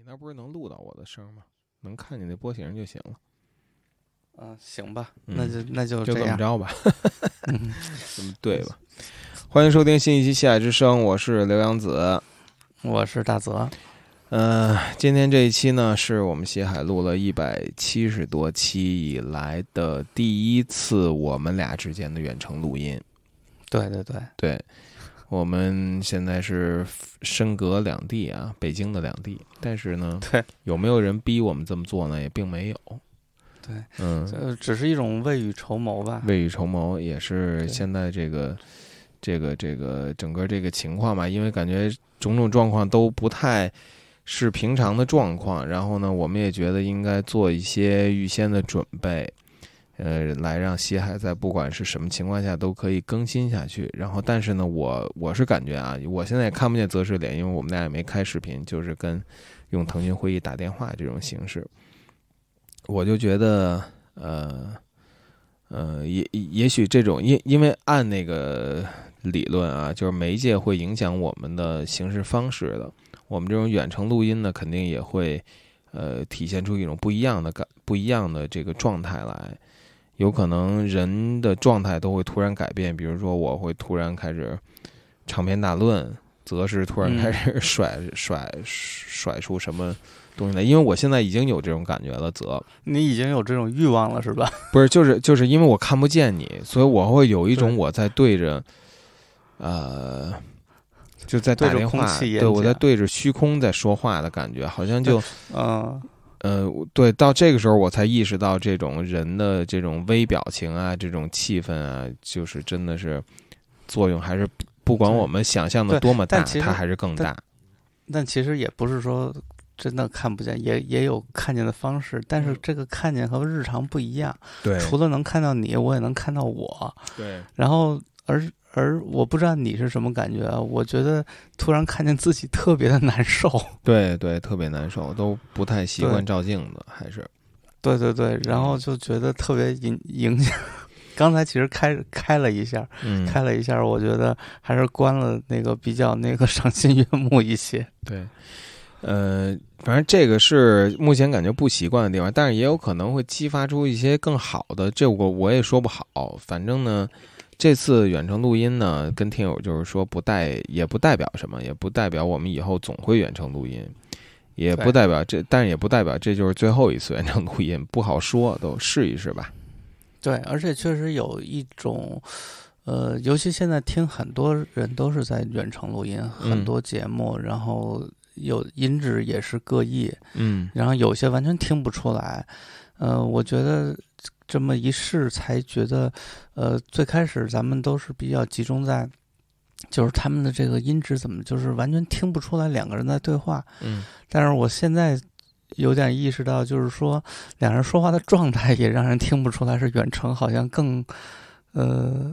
你那不是能录到我的声吗？能看见那波形就行了。嗯，行吧，嗯那就那就就这么。着吧，嗯这么对吧？欢迎收听新一期《西海之声》，我是刘洋子。我是大泽，呃，今天这一期呢，是我们西海录了一百七十多期以来的第一次我们俩之间的远程录音。对对对，对，我们现在是身隔两地啊，北京的两地，但是呢，对，有没有人逼我们这么做呢？也并没有。对，嗯，呃，只是一种未雨绸缪吧。未雨绸缪也是现在这个这个这个整个这个情况吧，因为感觉种种状况都不太是平常的状况，然后呢，我们也觉得应该做一些预先的准备。呃，来让西海在不管是什么情况下都可以更新下去。然后，但是呢，我我是感觉啊，我现在也看不见泽师脸，因为我们俩也没开视频，就是跟用腾讯会议打电话这种形式。我就觉得，呃，呃，也也许这种，因因为按那个理论啊，就是媒介会影响我们的行事方式的。我们这种远程录音呢，肯定也会，呃，体现出一种不一样的感、不一样的这个状态来。有可能人的状态都会突然改变，比如说我会突然开始长篇大论，则是突然开始甩、甩甩出什么东西来。因为我现在已经有这种感觉了，则你已经有这种欲望了是吧？不是就是就是因为我看不见你，所以我会有一种我在对着，呃，就在打对着电话，空气演对我在对着虚空在说话的感觉，好像就。嗯，呃，对，到这个时候我才意识到，这种人的这种微表情啊，这种气氛啊，就是真的是作用还是不管我们想象的多么大，它还是更但大。但其实也不是说真的看不见，也也有看见的方式，但是这个看见和日常不一样。对除了能看到你，我也能看到我。对然后而而我不知道你是什么感觉啊？我觉得突然看见自己特别的难受。对对，特别难受，都不太习惯照镜子，还是对对对，然后就觉得特别影影响。刚才其实开开了一下，嗯，开了一下，我觉得还是关了那个比较那个赏心悦目一些。对，呃，反正这个是目前感觉不习惯的地方，但是也有可能会激发出一些更好的，这我我也说不好。反正呢，这次远程录音呢，跟听友就是说不代也不代表什么，也不代表我们以后总会远程录音，也不代表这，但是也不代表这就是最后一次远程录音，不好说，都试一试吧。对，而且确实有一种，呃，尤其现在听很多人都是在远程录音，很嗯多节目，然后有音质也是各异，嗯然后有些完全听不出来。呃，我觉得这么一试，才觉得，呃，最开始咱们都是比较集中在，就是他们的这个音质怎么就是完全听不出来两个人在对话。嗯但是我现在有点意识到，就是说两人说话的状态也让人听不出来是远程，好像更，呃，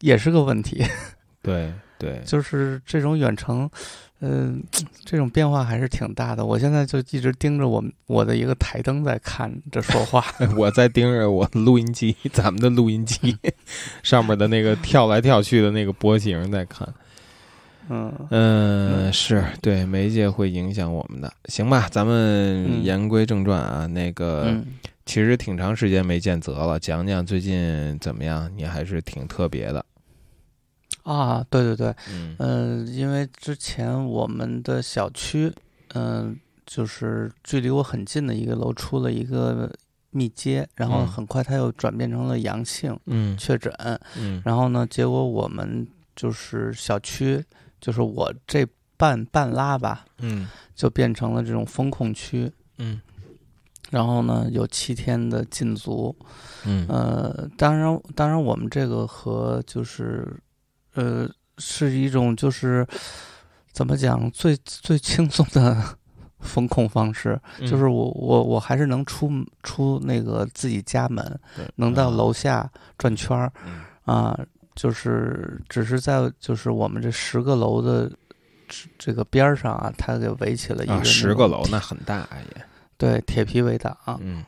也是个问题。对对，就是这种远程，嗯、这种变化还是挺大的。我现在就一直盯着我们我的一个台灯在看着说话。我在盯着我录音机，咱们的录音机 上面的那个跳来跳去的那个波形在看。嗯，嗯，是对媒介会影响我们的。行吧，咱们嗯言归正传啊。那个，嗯，其实挺长时间没见泽了，讲讲最近怎么样？你还是挺特别的。啊，对对对，嗯。呃、因为之前我们的小区，嗯、就是距离我很近的一个楼出了一个密接，然后嗯。很快它又转变成了阳性嗯。确诊，嗯。然后呢，结果我们就是小区，就是我这半半拉吧，嗯。就变成了这种风控区，嗯。然后呢有七天的禁足，嗯。呃，当然当然我们这个和就是呃是一种就是怎么讲最最轻松的 风控方式，嗯。就是我我我还是能出出那个自己家门，能到啊楼下转圈儿嗯。啊，就是只是在就是我们这十个楼的这这个边儿上啊，他给围起了一个、啊，十个楼那很大也。对铁皮围挡，嗯。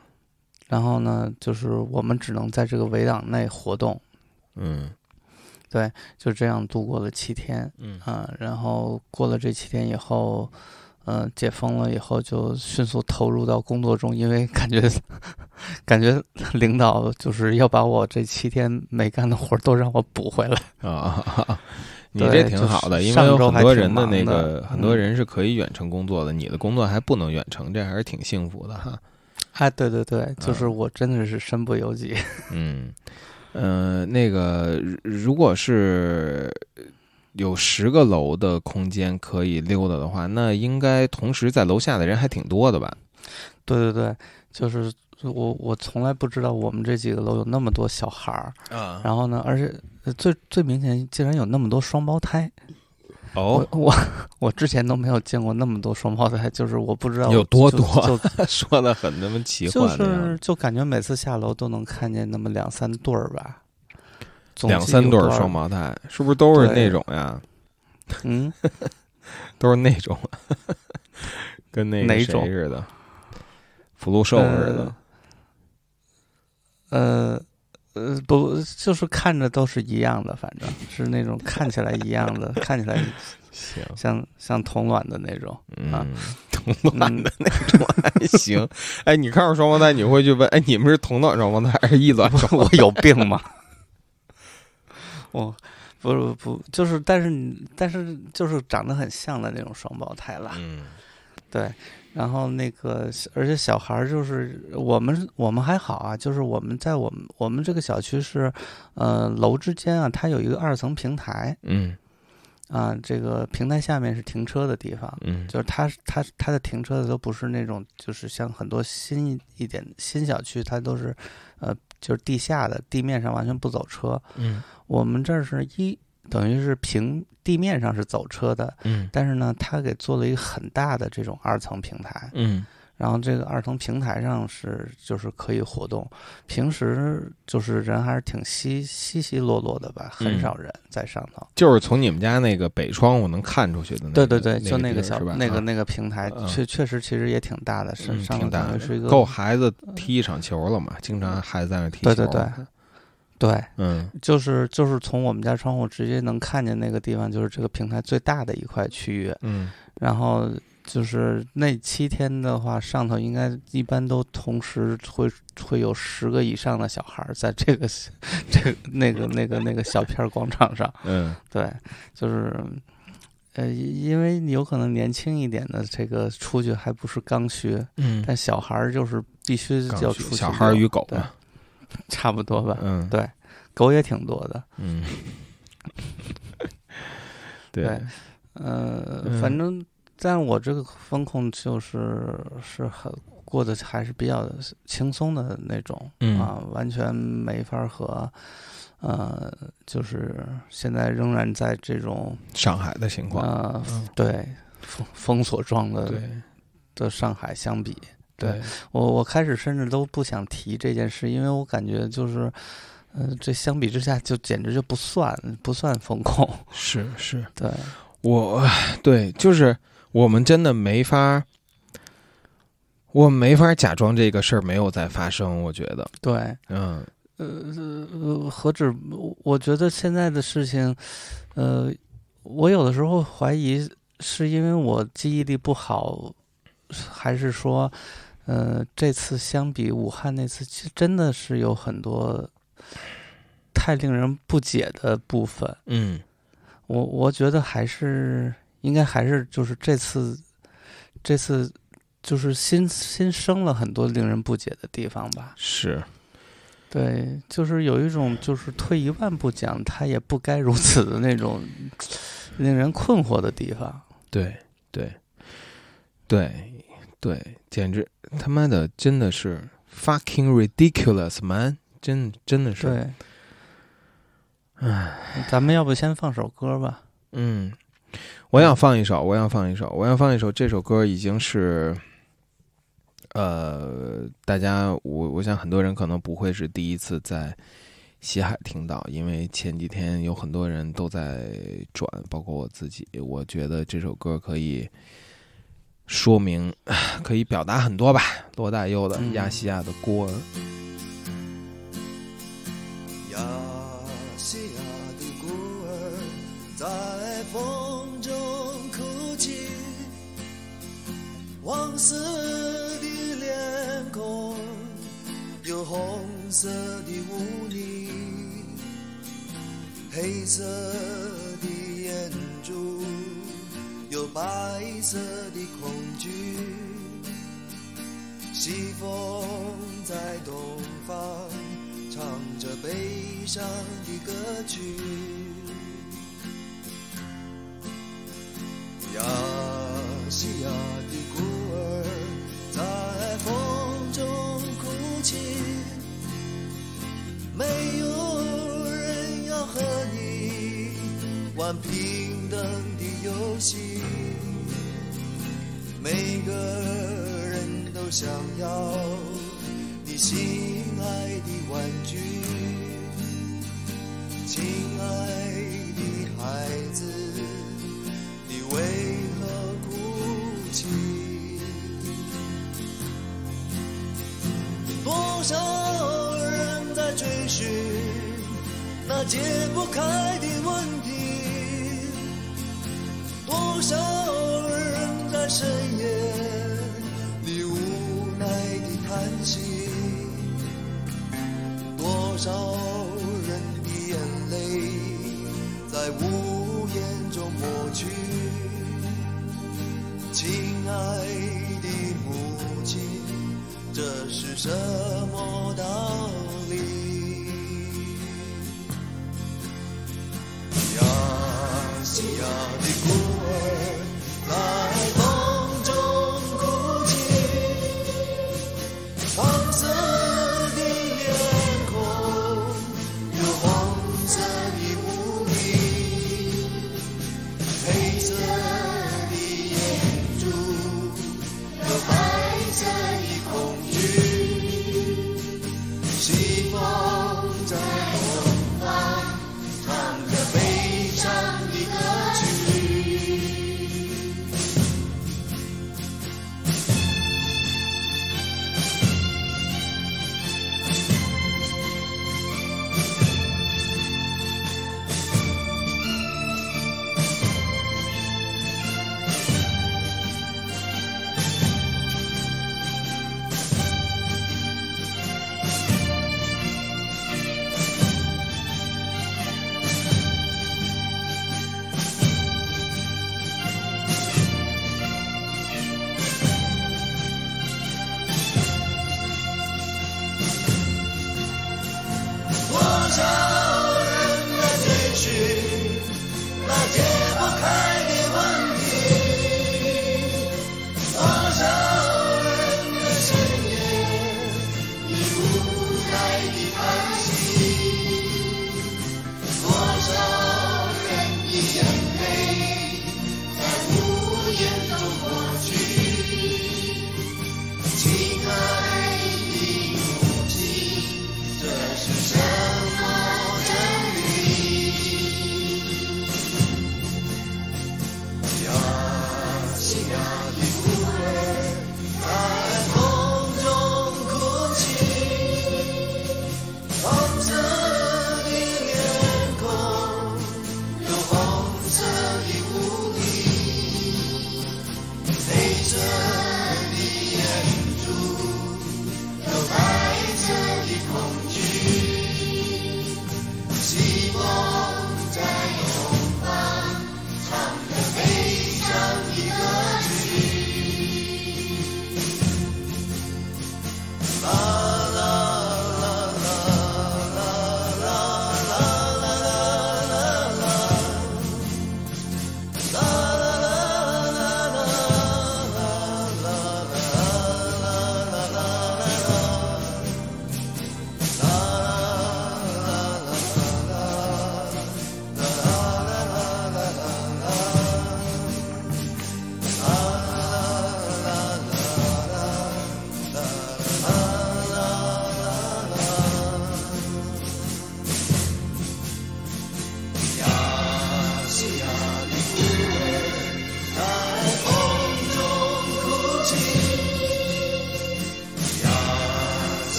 然后呢，就是我们只能在这个围挡内活动，嗯就这样度过了七天嗯啊。然后过了这七天以后，嗯、解封了以后就迅速投入到工作中，因为感觉 感觉领导就是要把我这七天没干的活儿都让我补回来。啊，你这挺好的，因为有很多人的那个很多嗯人是可以远程工作的，你的工作还不能远程，这还是挺幸福的哈。哎，对对对，就是嗯我真的是身不由己。嗯，呃，那个如如果是有十个楼的空间可以溜达的话，那应该同时在楼下的人还挺多的吧？对对对，就是我我从来不知道我们这几个楼有那么多小孩儿，啊，然后呢，而且呃最最明显竟然有那么多双胞胎。哦，我我我之前都没有见过那么多双胞胎，就是我不知道有多多就 说的很那么奇就幻的样子是就感觉每次下楼都能看见那么两三对儿吧，两三对儿双，胞胎，是不是都是那种呀？嗯，都是那种，跟那个谁哪种似的，福禄寿似的。呃呃不，就是看着都是一样的，反正是那种看起来一样的，看起来行，像像同卵的那种。啊嗯，同卵的那种还行。哎，你看着双胞胎，你会去问，哎，你们是同卵双胞胎还是异卵双胞我有病吗？我不是不就是，但是你但是就是长得很像的那种双胞胎啦。嗯对，然后那个，而且小孩儿就是我们我们还好啊，就是我们在我们我们这个小区是，呃，楼之间啊，它有一个二层平台嗯啊，这个平台下面是停车的地方。嗯就是它它它的停车的都不是那种，就是像很多新一一点新小区，它都是，呃，就是地下的，地面上完全不走车。嗯我们这儿是一等于是平地面上是走车的，嗯但是呢，它给做了一个很大的这种二层平台，嗯然后这个二层平台上是就是可以活动，平时就是人还是挺稀稀稀落落的吧，很嗯少人在上头。就是从你们家那个北窗户能看出去的那个。对对对，就那那个小那个那个平台，嗯确确实其实也挺大的，是嗯上头挺大的，等于是一个够孩子踢一场球了嘛？经常孩子在那踢球。对对对对，嗯就是就是从我们家窗户直接能看见那个地方，就是这个平台最大的一块区域。嗯然后就是那七天的话，上头应该一般都同时会会有十个以上的小孩儿在这个这个那个那个那个小片儿广场上。嗯 对，就是。呃，因为有可能年轻一点的这个出去还不是刚需，嗯，但小孩儿就是必须要出去小孩儿与狗嘛。差不多吧。嗯对，狗也挺多的。嗯，对对呃，嗯反正，但我这个风控就是是很过得还是比较轻松的那种、嗯啊，完全没法和呃，就是现在仍然在这种上海的情况。呃，嗯对封封锁状的的上海相比，对对，我我开始甚至都不想提这件事，因为我感觉就是。呃，这相比之下就简直就不算不算风控，是 是，对，我对，就是我们真的没法，我没法假装这个事儿没有在发生。我觉得，对，嗯呃，何止？我我觉得现在的事情，呃，我有的时候怀疑是因为我记忆力不好，还是说，呃，这次相比武汉那次，其实真的是有很多太令人不解的部分。嗯我我觉得还是应该还是就是这次，这次就是新新生了很多令人不解的地方吧。是，对，就是有一种就是退一万步讲，他也不该如此的那种令人困惑的地方。对对对对，简直他妈的真的是 fucking ridiculous man，真真的是，对，唉，咱们要不先放首歌吧？嗯，我想放一首，我想放一首，我想放一首。这首歌已经是，呃，大家我我想很多人可能不会是第一次在西海听到，因为前几天有很多人都在转，包括我自己。我觉得这首歌可以说明，可以表达很多吧。罗大佑的《嗯亚细亚的孤儿》。亚细亚的孤儿在风中哭泣，色的脸孔，有红色的污泥，黑色的眼珠，有白色的恐惧。西风在东方，唱着悲伤的歌曲。亚细亚的孤儿在风中哭泣，没有人要和你玩平等的游戏，每个人都想要你心爱的玩具，亲爱的孩子。你为何哭泣？多少人在追寻那解不开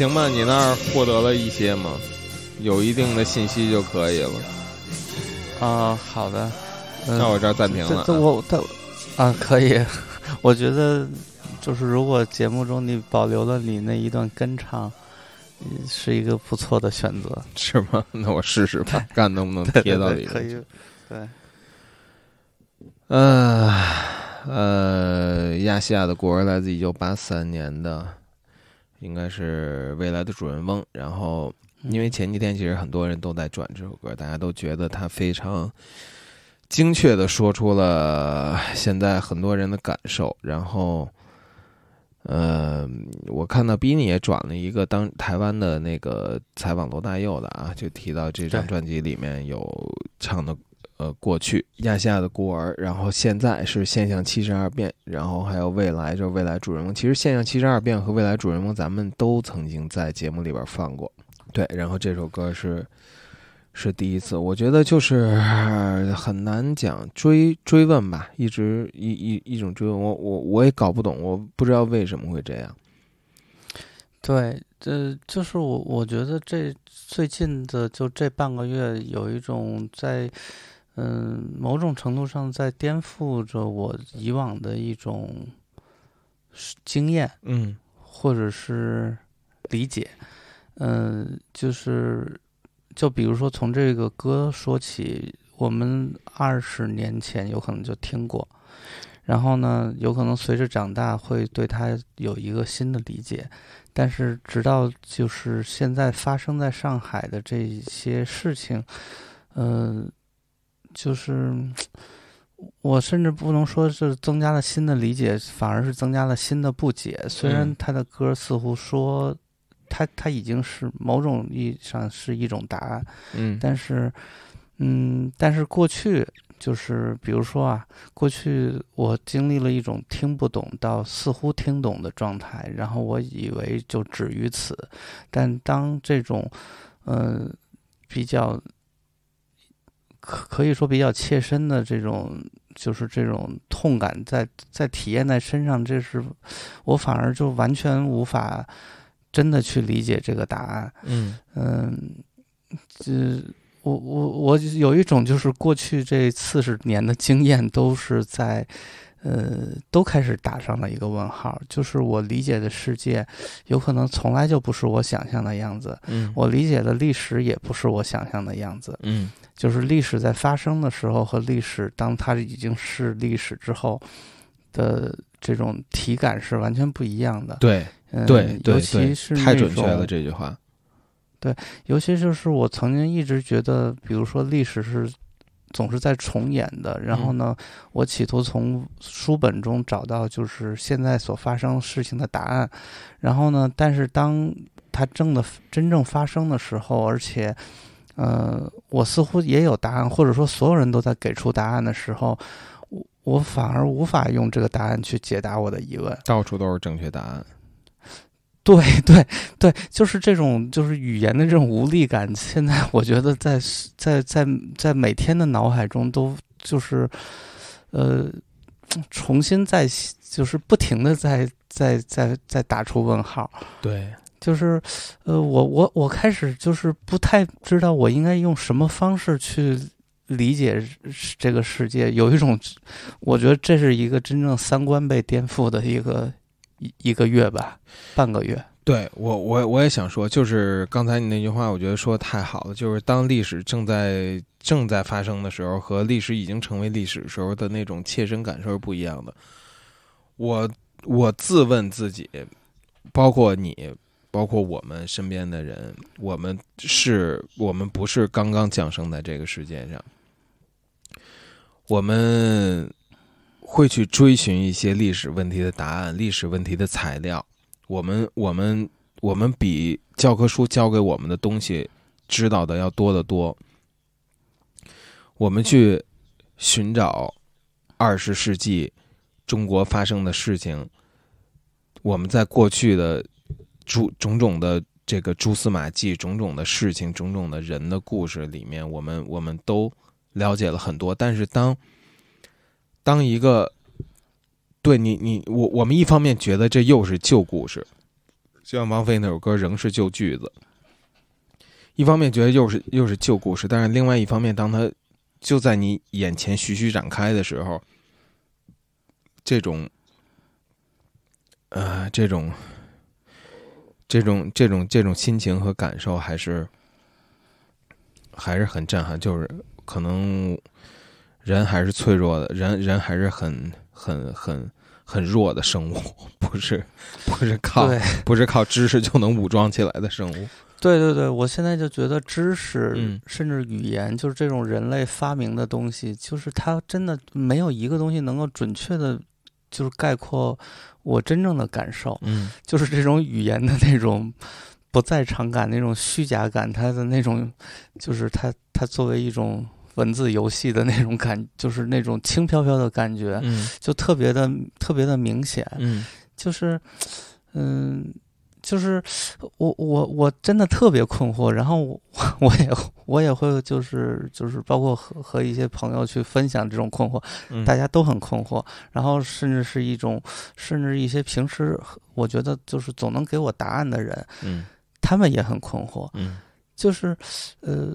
行吧，你那儿获得了一些吗？有一定的信息就可以了。啊，好的。嗯那我这儿暂停了这。我他啊可以，我觉得就是如果节目中你保留了你那一段跟唱，嗯是一个不错的选择。是吗？那我试试吧，看能不能对贴到 对里面。可以，对，呃呃，亚细亚的国儿来自一九八三年的，应该是未来的主人翁。然后，因为前几天其实很多人都在转这首歌，大家都觉得他非常精确的说出了现在很多人的感受。然后，呃，我看到 Bini 也转了一个当台湾的那个采访罗大佑的啊，就提到这张专辑里面有唱的呃过去亚细亚的孤儿，然后现在是现象七十二变，然后还有未来就是未来主人翁。其实现象七十二变和未来主人翁咱们都曾经在节目里边放过，对。然后这首歌是是第一次，我觉得就是呃很难讲追追问吧，一直一一一种追问，我我我也搞不懂，我不知道为什么会这样。对，这就是我我觉得这最近的就这半个月有一种在，嗯，某种程度上在颠覆着我以往的一种是经验嗯或者是理解，嗯，就是就比如说从这个歌说起，我们二十年前有可能就听过。然后呢，有可能随着长大会对它有一个新的理解，但是直到就是现在发生在上海的这些事情，呃，就是我甚至不能说是增加了新的理解，反而是增加了新的不解。虽然嗯。他的歌似乎说他他已经是某种意义上是一种答案，嗯。但是，嗯，但是过去就是比如说啊，过去我经历了一种听不懂到似乎听懂的状态，然后我以为就止于此，但当这种，呃，比较可可以说比较切身的这种。就是这种痛感在在体验在身上，这是我反而就完全无法真的去理解这个答案。嗯嗯，这我我我有一种就是过去这四十年的经验都是在，呃，都开始打上了一个问号。就是我理解的世界，有可能从来就不是我想象的样子。嗯我理解的历史也不是我想象的样子。嗯就是历史在发生的时候和历史当它已经是历史之后的这种体感是完全不一样的。对嗯，对对尤其是，太准确了这句话。对尤其就是我曾经一直觉得，比如说历史是总是在重演的，然后呢，我企图从书本中找到就是现在所发生事情的答案，然后呢，但是当它正的真正发生的时候，而且，呃，我似乎也有答案，或者说所有人都在给出答案的时候，我我反而无法用这个答案去解答我的疑问。到处都是正确答案。对对对，就是这种就是语言的这种无力感，现在我觉得在在在在每天的脑海中都就是，呃，重新在就是不停的在在在在打出问号，对，就是呃，我我我开始就是不太知道我应该用什么方式去。理解这个世界，有一种，我觉得这是一个真正三观被颠覆的一个一一个月吧，半个月。对我，我我也想说，就是刚才你那句话，我觉得说的太好了。就是当历史正在正在发生的时候，和历史已经成为历史时候的那种切身感受是不一样的。我我自问自己，包括你，包括我们身边的人，我们是我们不是刚刚降生在这个世界上，我们会去追寻一些历史问题的答案、历史问题的材料。我们我们我们比教科书教给我们的东西知道的要多得多。我们去寻找二十世纪中国发生的事情，我们在过去的诸种种的这个蛛丝马迹、种种的事情、种种的人的故事里面，我们我们都了解了很多。但是当当一个对你，你我我们一方面觉得这又是旧故事，就像王菲那首歌仍是旧句子。一方面觉得又是又是旧故事，但是另外一方面，当它就在你眼前徐徐展开的时候，这种，呃，这种，这种这种这种心情和感受，还是还是很震撼。就是可能人还是脆弱的，人人还是很很很很弱的生物，不是不是靠不是靠知识就能武装起来的生物。对对对，我现在就觉得知识，嗯甚至语言，就是这种人类发明的东西，就是它真的没有一个东西能够准确的，就是概括我真正的感受，嗯就是这种语言的那种不在场感、那种虚假感，它的那种，就是它它作为一种文字游戏的那种感，就是那种轻飘飘的感觉，嗯。就特别的特别的明显。嗯。就是，嗯，就是我我我真的特别困惑，然后我 我也我也会就是就是包括和和一些朋友去分享这种困惑，嗯，大家都很困惑，然后甚至是一种甚至一些平时我觉得就是总能给我答案的人，嗯。他们也很困惑，嗯。就是呃。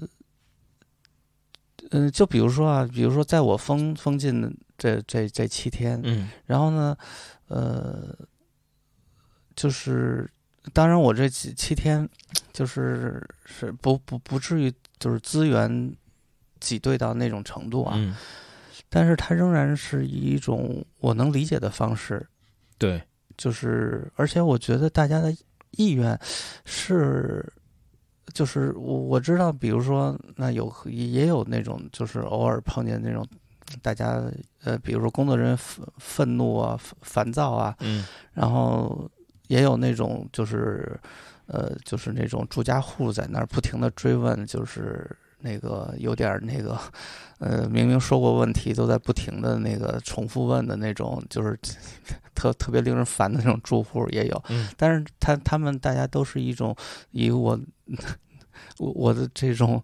嗯，就比如说啊，比如说在我封封禁的这这这七天，嗯然后呢，呃，就是当然我这几七天就是是不不不至于就是资源挤兑到那种程度啊，嗯，但是它仍然是以一种我能理解的方式，对，就是而且我觉得大家的意愿是。就是我我知道，比如说，那有也有那种，就是偶尔碰见那种，大家呃，比如说工作人员愤愤怒啊、烦烦躁啊，嗯然后也有那种就是，呃，就是那种住家户在那儿不停的追问，就是那个有点儿那个，呃，明明说过问题，都在不停的那个重复问的那种，就是特特别令人烦的那种住户也有。嗯但是他他们大家都是一种以我我我的这种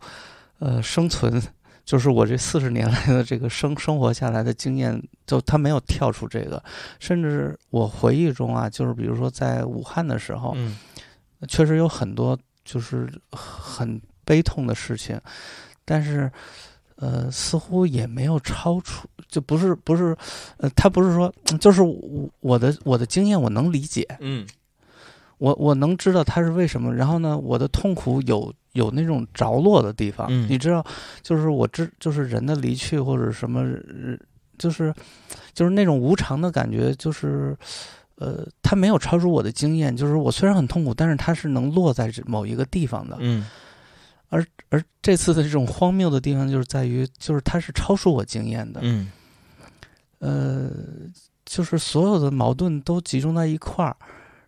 呃生存。就是我这四十年来的这个生生活下来的经验，就他没有跳出这个，甚至我回忆中啊，就是比如说在武汉的时候，嗯确实有很多就是很悲痛的事情，但是呃，似乎也没有超出，就不是不是，呃，他不是说，就是我我的我的经验我能理解，嗯我我能知道他是为什么，然后呢，我的痛苦有有那种着落的地方，嗯。你知道，就是我知就是人的离去或者什么，呃就是就是那种无常的感觉，就是呃，它没有超出我的经验，就是我虽然很痛苦，但是它是能落在这某一个地方的，嗯。而而这次的这种荒谬的地方就是在于，就是它是超出我经验的，嗯。呃，就是所有的矛盾都集中在一块儿，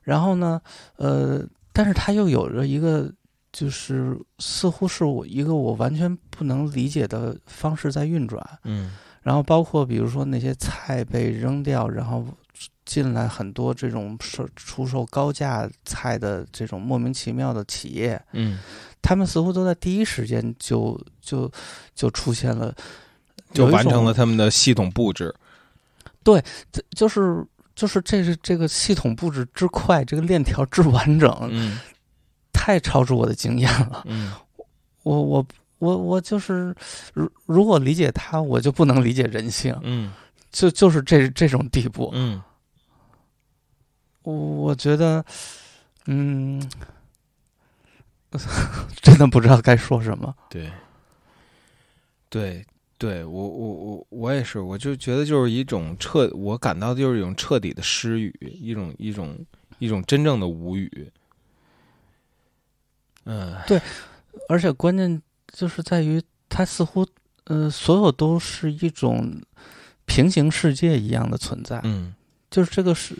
然后呢，呃，但是它又有着一个，就是似乎是我一个我完全不能理解的方式在运转，嗯。然后包括比如说那些菜被扔掉，然后进来很多这种售出售高价菜的这种莫名其妙的企业，嗯，他们似乎都在第一时间就就就出现了，就完成了他们的系统布置。对就是就是这是这个系统布置之快，这个链条之完整，嗯太超出我的经验了。嗯我我我我就是，如如果理解他，我就不能理解人性，嗯就就是这这种地步。嗯我我觉得，嗯，真的不知道该说什么。对，对，对我我我我也是，我就觉得就是一种彻，我感到就是一种彻底的失语，一种一种一种真正的无语。嗯。而且关键就是在于，它似乎，呃，所有都是一种平行世界一样的存在。嗯。就是这个是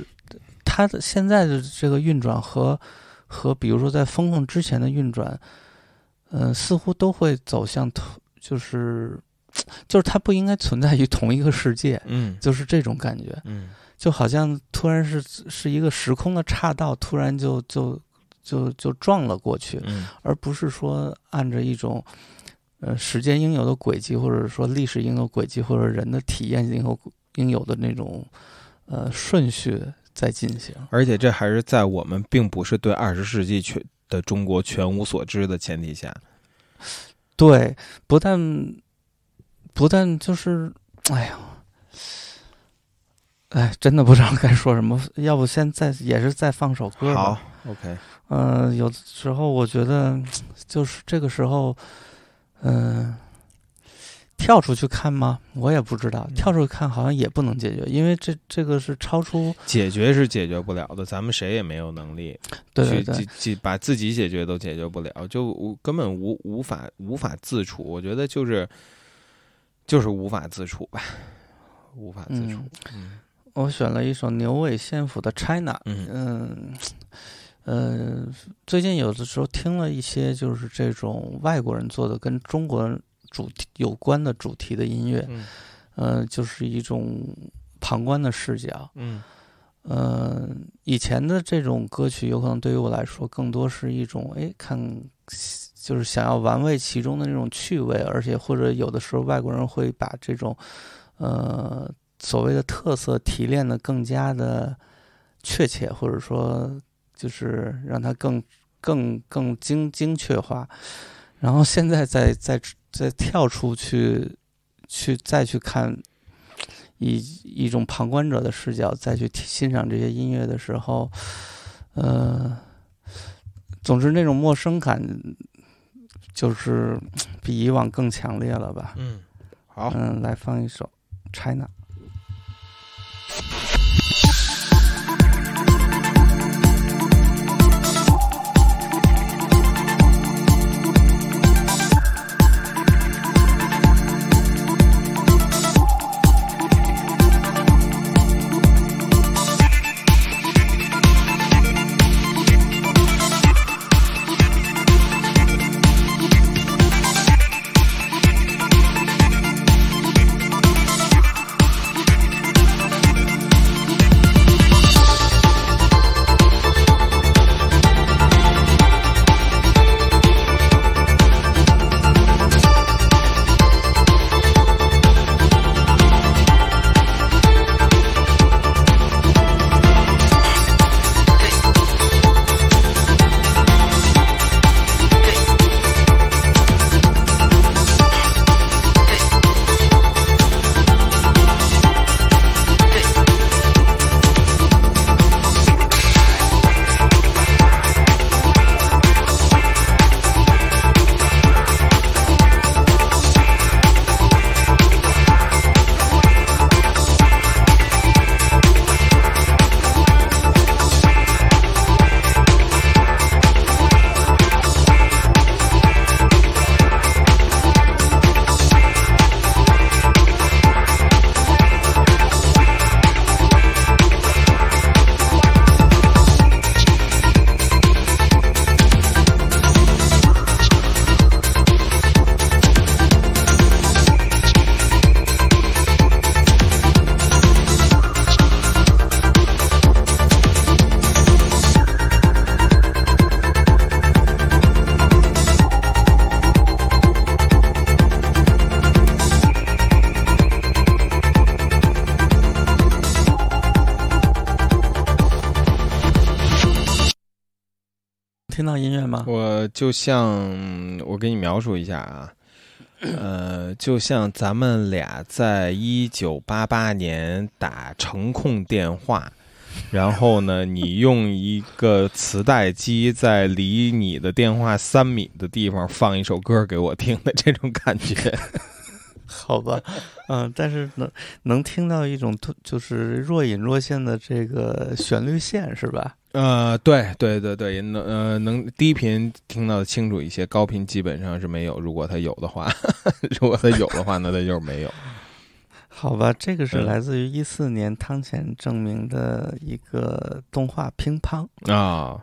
它的现在的这个运转和和比如说在风控之前的运转，呃，似乎都会走向同，就是就是它不应该存在于同一个世界，嗯。就是这种感觉，嗯。就好像突然是是一个时空的岔道，突然就就就就撞了过去，嗯而不是说按着一种。呃，时间应有的轨迹，或者说历史应有轨迹，或者人的体验应有应有的那种呃顺序在进行。而且这还是在我们并不是对二十世纪全的中国全无所知的前提下。对，不但不但就是，哎呀，哎，真的不知道该说什么。要不先再也是再放首歌吧。好，OK，嗯、有的时候我觉得就是这个时候，嗯、跳出去看吗？我也不知道，跳出去看好像也不能解决，因为这这个是超出解决是解决不了的，咱们谁也没有能力去对对对解解把自己解决都解决不了，就无根本无无法无法自处。我觉得就是就是无法自处吧，无法自处。嗯我选了一首牛尾县府的《China》。嗯嗯，呃，最近有的时候听了一些就是这种外国人做的跟中国主题有关的主题的音乐，嗯呃，就是一种旁观的视角。嗯呃，以前的这种歌曲，有可能对于我来说，更多是一种哎，看就是想要玩味其中的那种趣味，而且或者有的时候外国人会把这种呃所谓的特色提炼的更加的确切，或者说就是让它更更更精精确化。然后现在再再再跳出去，去再去看，以一种旁观者的视角再去欣赏这些音乐的时候，呃，总之那种陌生感，就是比以往更强烈了吧。嗯，好，嗯，来放一首《China》。就像我给你描述一下啊，呃，就像咱们俩在一九八八年打程控电话，然后呢，你用一个磁带机在离你的电话三米的地方放一首歌给我听的这种感觉。好吧，嗯，但是能能听到一种突就是若隐若现的这个旋律线是吧？呃，对对对对，能呃能低频听到的清楚一些，高频基本上是没有。如果它有的话，如果它有的话，那它就是没有。好吧，这个是嗯来自于一四年汤浅证明的一个动画《乒乓》。啊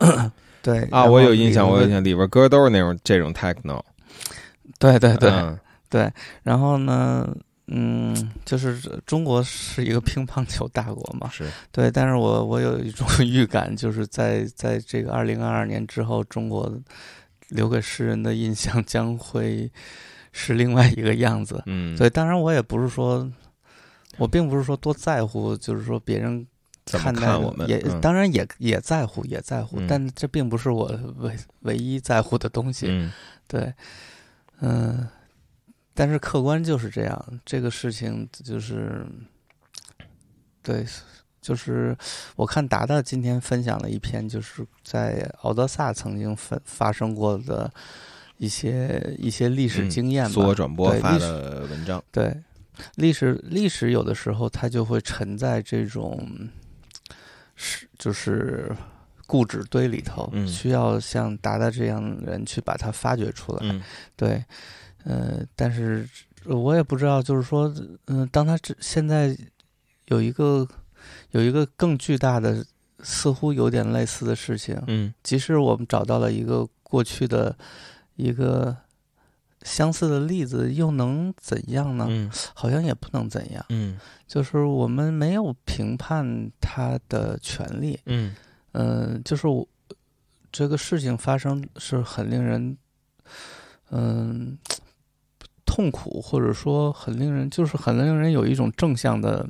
对啊，我有印象，我有印象，里边歌都是那种这种 techno。对对对、嗯对，然后呢，嗯，就是中国是一个乒乓球大国嘛，是对，但是我我有一种 预感，就是在在这个二零二二年之后，中国留给世人的印象 将会是另外一个样子。嗯，对，当然我也不是说，我并不是说多在乎，就是说别人看待我们也、嗯当然也也在乎，也在乎，嗯但这并不是我唯唯一在乎的东西。嗯对，嗯，但是客观就是这样，这个事情就是，对，就是我看达达今天分享了一篇，就是在敖德萨曾经发发生过的一些一些历史嗯经验吧。苏俄转播发对历史的文章，对，历史历史有的时候它就会沉在这种是就是固执堆里头，嗯需要像达达这样的人去把它发掘出来。嗯对，呃，但是我也不知道，就是说，嗯、当他这现在有一个有一个更巨大的，似乎有点类似的事情，嗯。即使我们找到了一个过去的一个相似的例子，又能怎样呢？嗯。好像也不能怎样，嗯。就是我们没有评判他的权利，嗯。嗯、就是我这个事情发生是很令人，嗯、痛苦，或者说很令人，就是很令人有一种正向的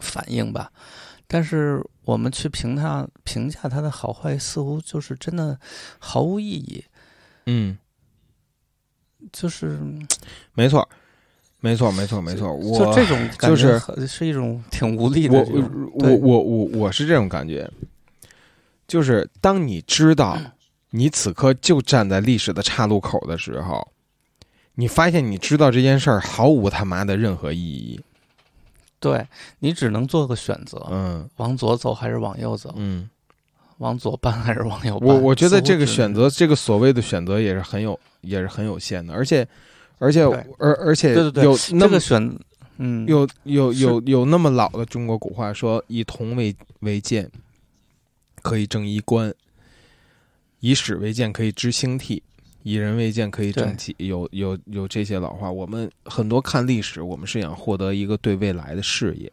反应吧。但是我们去评价评价它的好坏，似乎就是真的毫无意义。嗯，就是没错，没错，没错，没错。我就这种感就是觉是一种挺无力的我。我我我我是这种感觉，就是当你知道你此刻就站在历史的岔路口的时候，你发现你知道这件事儿毫无他妈的任何意义。对你只能做个选择，嗯往左走还是往右走，嗯，往左搬还是往右搬。我我觉得这个选择，这个所谓的选择也是很有也是很有限的，而且而且而而且有那么这个选，嗯，有有有有那么老的中国古话说：“以铜为为鉴，可以正衣冠；以史为鉴，可以知兴替；以人为鉴，可以正气。”有有有这些老话。我们很多看历史，我们是想获得一个对未来的视野，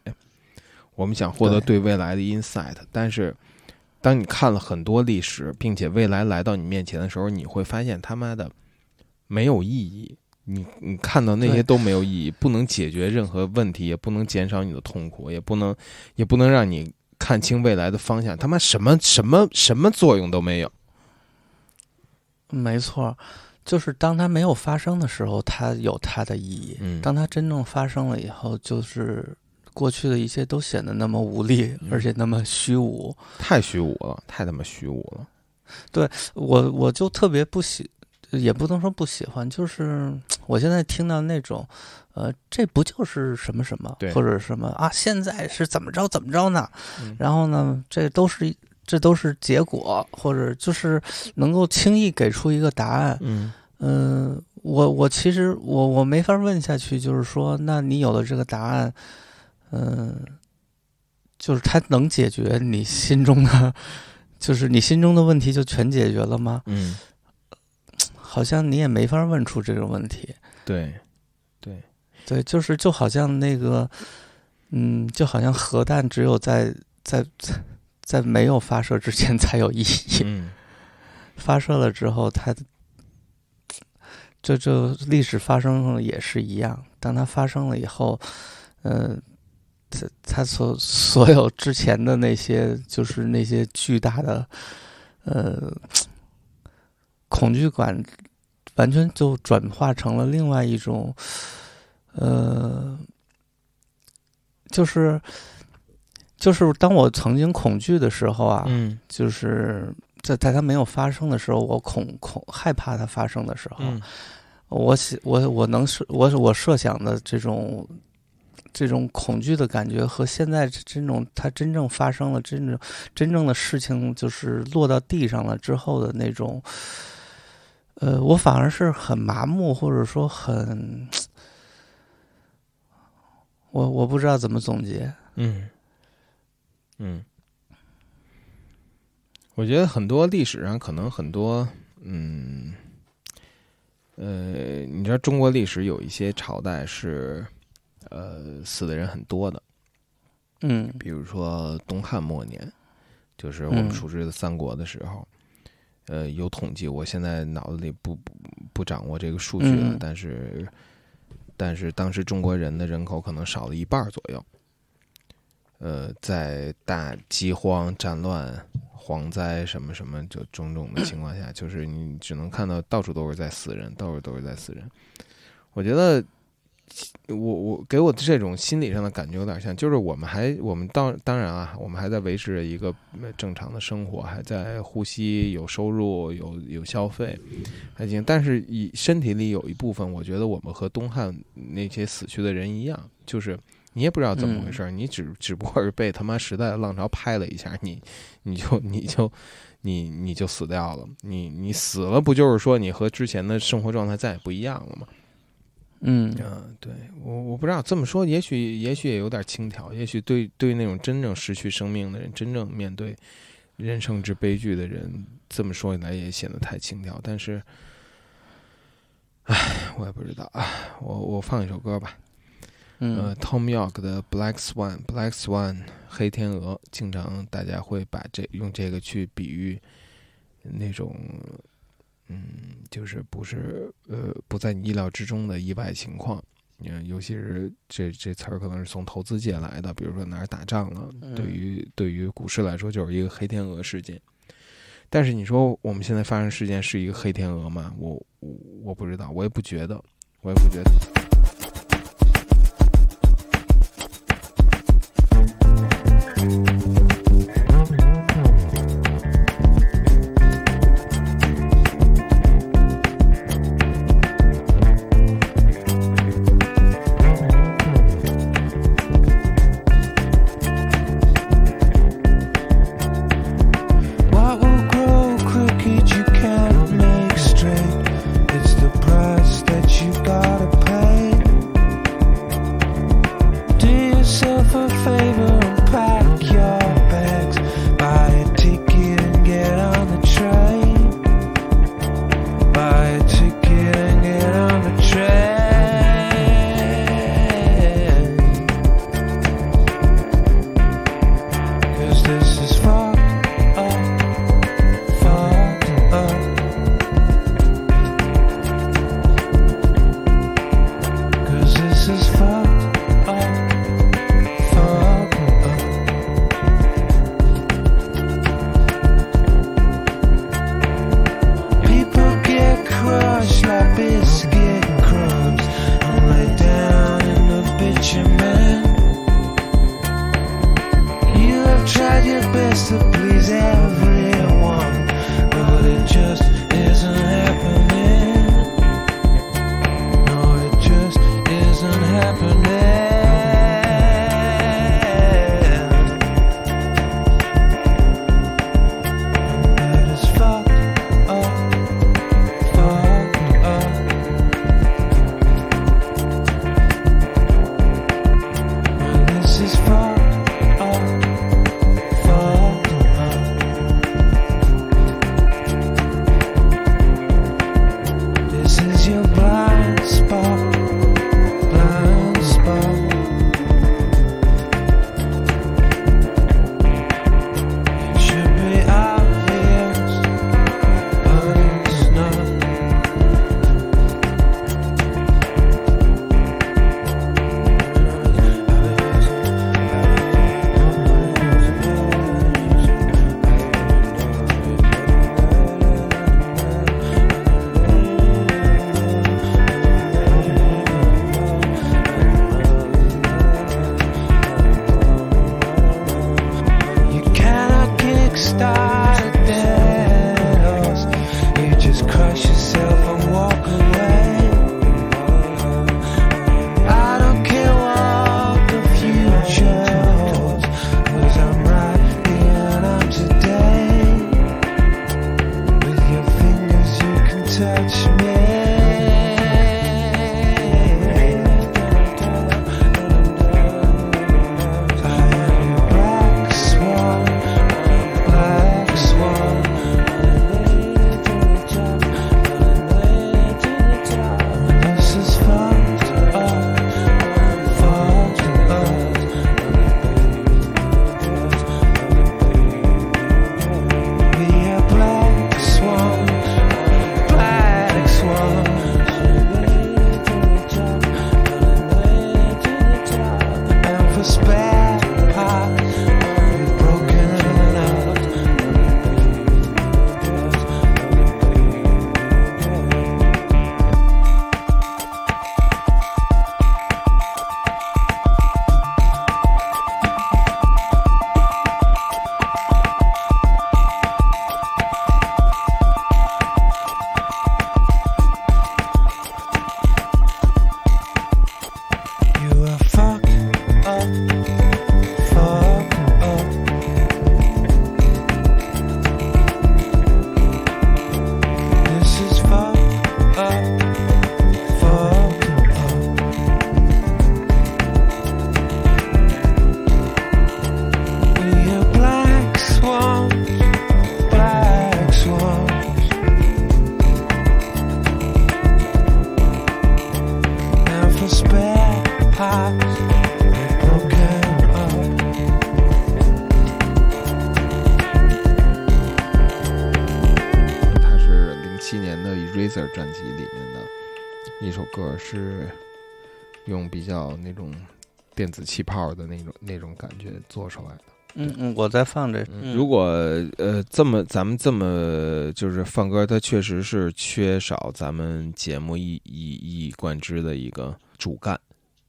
我们想获得对未来的 insight。但是，当你看了很多历史，并且未来来到你面前的时候，你会发现他妈的没有意义。你你看到那些都没有意义，不能解决任何问题，也不能减少你的痛苦，也不能也不能让你看清未来的方向。他妈什么什么什么作用都没有。没错，就是当它没有发生的时候，它有它的意义；嗯当它真正发生了以后，就是过去的一切都显得那么无力，嗯而且那么虚无。太虚无了，太他妈虚无了。对我我就特别不喜，也不能说不喜欢，就是 我现在听到那种，呃，这不就是什么什么，或者什么啊，现在是怎么着怎么着呢？嗯然后呢，这都是这都是结果，或者就是能够轻易给出一个答案。嗯嗯，我我其实我我没法问下去，就是说，那你有了这个答案，嗯，就是它能解决你心中的，就是你心中的问题就全解决了吗？嗯，好像你也没法问出这个问题。对，对对，就是就好像那个，嗯，就好像核弹只有在在在在没有发射之前才有意义，嗯 发射了之后，它这这历史发生了也是一样。当它发生了以后，嗯、它它所所有之前的那些，就是那些巨大的，呃，恐惧感，完全就转化成了另外一种，呃，就是就是当我曾经恐惧的时候啊，嗯。就是在在它没有发生的时候，我恐恐害怕它发生的时候，嗯。我想我我能设我我设想的这种这种恐惧的感觉和现在这这种它真正发生了真正真正的事情就是落到地上了之后的那种，呃，我反而是很麻木或者说很，我我不知道怎么总结，嗯嗯，我觉得很多历史上可能很多，嗯，呃，你知道中国历史有一些朝代是，呃，死的人很多的，嗯。比如说东汉末年，就是我们嗯。熟知的三国的时候，呃，有统计，我现在脑子里不不不掌握这个数据了，嗯。但是但是当时中国人的人口可能少了一半儿左右。呃，在大饥荒、战乱、蝗灾什么什么就种种的情况下，就是你只能看到到处都是在死人，到处都是在死人。我觉得。我我给我的这种心理上的感觉有点像，就是我们还我们当当然啊，我们还在维持着一个正常的生活，还在呼吸，有收入，有有消费，还行。但是以身体里有一部分，我觉得我们和东汉那些死去的人一样，就是你也不知道怎么回事，你只只不过是被他妈时代的浪潮拍了一下，你你就你就你你就死掉了。你你死了，不就是说你和之前的生活状态再也不一样了吗？嗯嗯，对我我不知道这么说，也许也许也有点轻佻，也许对对那种真正失去生命的人，真正面对人生之悲剧的人，这么说起来也显得太轻佻。但是，唉，我也不知道啊。我我放一首歌吧，呃，Tom York 的《Black Swan》，Black Swan 黑天鹅，经常大家会把这用这个去比喻那种。嗯，就是不是呃不在你意料之中的意外情况，嗯，尤其是这这词儿可能是从投资界来的，比如说哪儿打仗了，对于对于股市来说就是一个黑天鹅事件。但是你说我们现在发生事件是一个黑天鹅吗？我我我不知道，我也不觉得，我也不觉得。专辑里面的一首歌，是用比较那种电子气泡的那种那种感觉做出来的。嗯嗯，我在放这，嗯，如果呃这么咱们这么就是放歌，它确实是缺少咱们节目一一一以贯之的一个主干，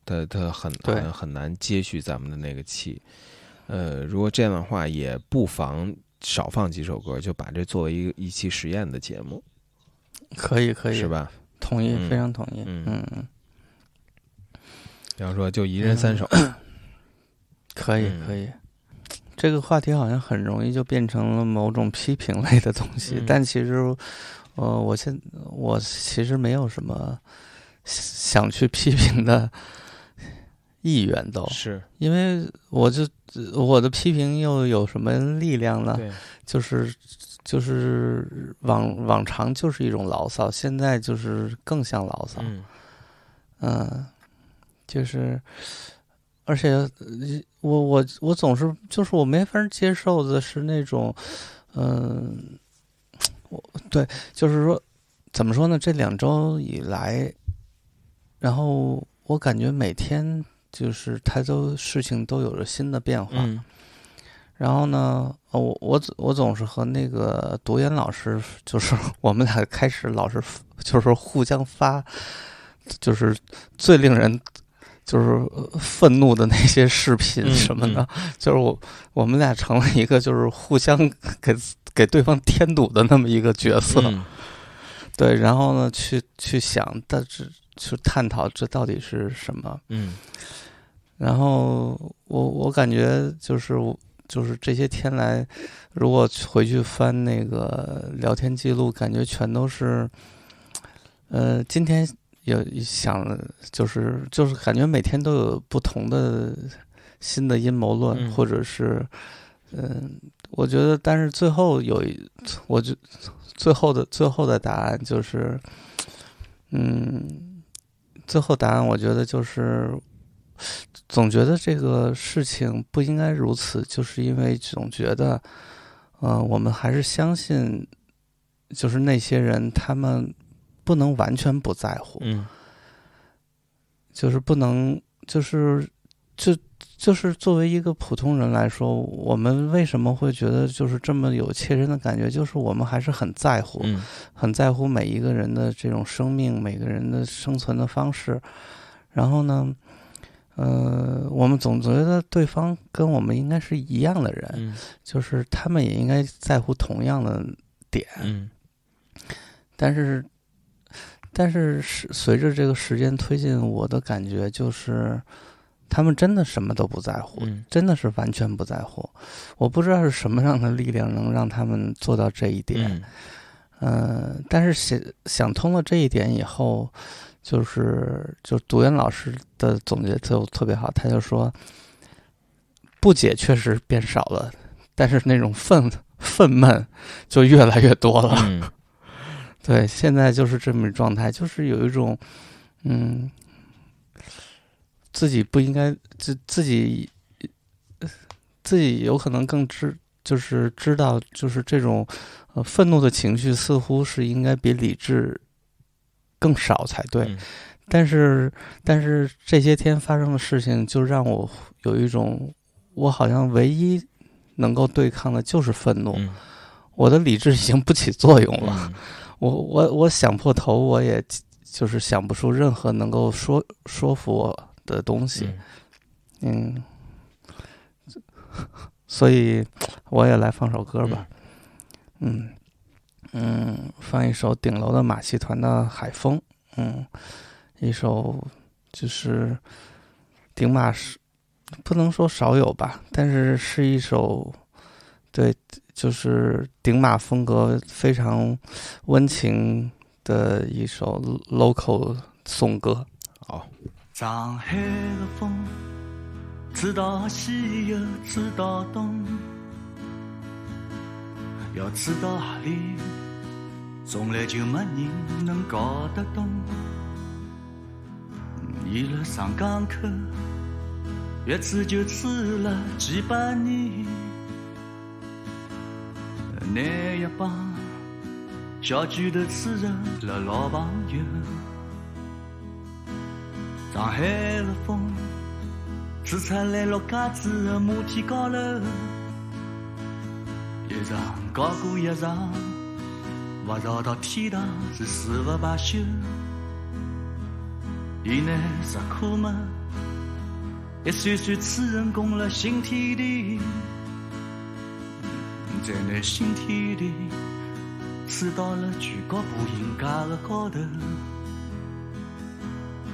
它它很对。难很难接续咱们的那个气。呃，如果这样的话，也不妨少放几首歌，就把这作为一个一期实验的节目，可以可以，是？吧？同意，嗯非常同意。嗯嗯嗯，比方说，就一人三首，可以嗯可以。这个话题好像很容易就变成了某种批评类的东西，嗯但其实，呃，我现我其实没有什么想去批评的意愿都，是因为我就我的批评又有什么力量呢？对，就是就是往往常就是一种牢骚，现在就是更像牢骚。嗯嗯，就是，而且呃我我我总是就是我没法接受的是那种，嗯、我对，就是说怎么说呢？这两周以来，然后我感觉每天就是他都事情都有着新的变化。嗯然后呢，呃我我总我总是和那个独眼老师，就是 我们俩开始老是就是互相发，就是最令人就是呃愤怒的那些视频嗯什么的，就是我我们俩成了一个就是互相 给给对方添堵的那么一个角色，嗯。对，然后呢，去去想，但是去探讨这到底是什么，嗯。然后我我感觉就是我就是这些天来，如果回去翻那个聊天记录，感觉全都是，呃，今天有想了，就是就是感觉每天都有不同的新的阴谋论，嗯或者是，嗯、我觉得，但是最后有一，我就最后的最后的答案就是，嗯，最后答案我觉得就是。总觉得这个事情不应该如此，就是因为总觉得，呃，我们还是相信，就是那些人他们不能完全不在乎，嗯就是不能，就是就就是作为一个普通人来说，我们为什么会觉得就是这么有切身的感觉？就是我们还是很在乎，嗯很在乎每一个人的这种生命，每个人的生存的方式。然后呢，呃，我们总觉得对方跟我们应该是一样的人，嗯就是他们也应该在乎同样的点。嗯但是，但是是随着这个时间推进，我的感觉就是，他们真的什么都不在乎，嗯真的是完全不在乎。我不知道是什么样的力量能让他们做到这一点。嗯嗯，但是想想通了这一点以后，就是就独眼老师的总结就特别好，他就说，不解确实变少了，但是那种愤愤懑就越来越多了。嗯 对，现在就是这么状态，就是有一种，嗯，自己不应该自自己自己有可能更知，就是知道，就是这种呃愤怒的情绪似乎是应该比理智更少才对。嗯但是，但是这些天发生的事情，就让我有一种，我好像唯一能够对抗的就是愤怒，嗯我的理智已经不起作用了。嗯我我我想破头，我也就是想不出任何能够说说服我的东西。嗯，所以我也来放首歌吧。嗯嗯，放一首顶楼的马戏团的《海风》。嗯，一首就是顶马是不能说少有吧，但是是一首对，就是顶马风格非常温情的一首 local 颂歌。好，上海的风，知道西又知道东，要知道哪里，从来就没人能搞得懂。伊辣上港口，月子就住了几百年，那一帮小拳头刺着了老朋友。上海的风，吹出来陆家嘴的摩天高楼，一场高过一场，勿绕到天堂是誓不罢休。伊拿石库门，一扇扇吹成功了新天地，在那新天地，吹到了全国步行街的高头。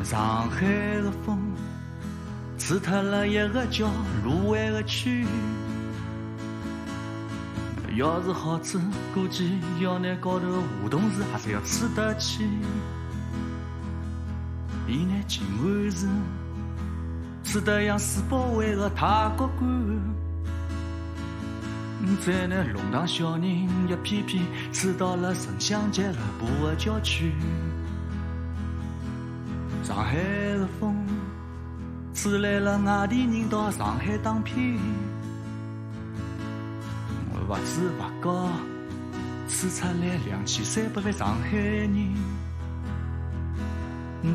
上海的风，吹脱了一个叫卢湾的区。要是好吃，估计要拿高头梧桐树还是要吹得起。伊拿静安寺，吹得像世博会的太国馆。再拿龙塘小人一片片吹到了城乡结合部的郊区。上海的风，吹来了外地人到上海打拼。勿知勿觉，吹出来两千三百万上海人。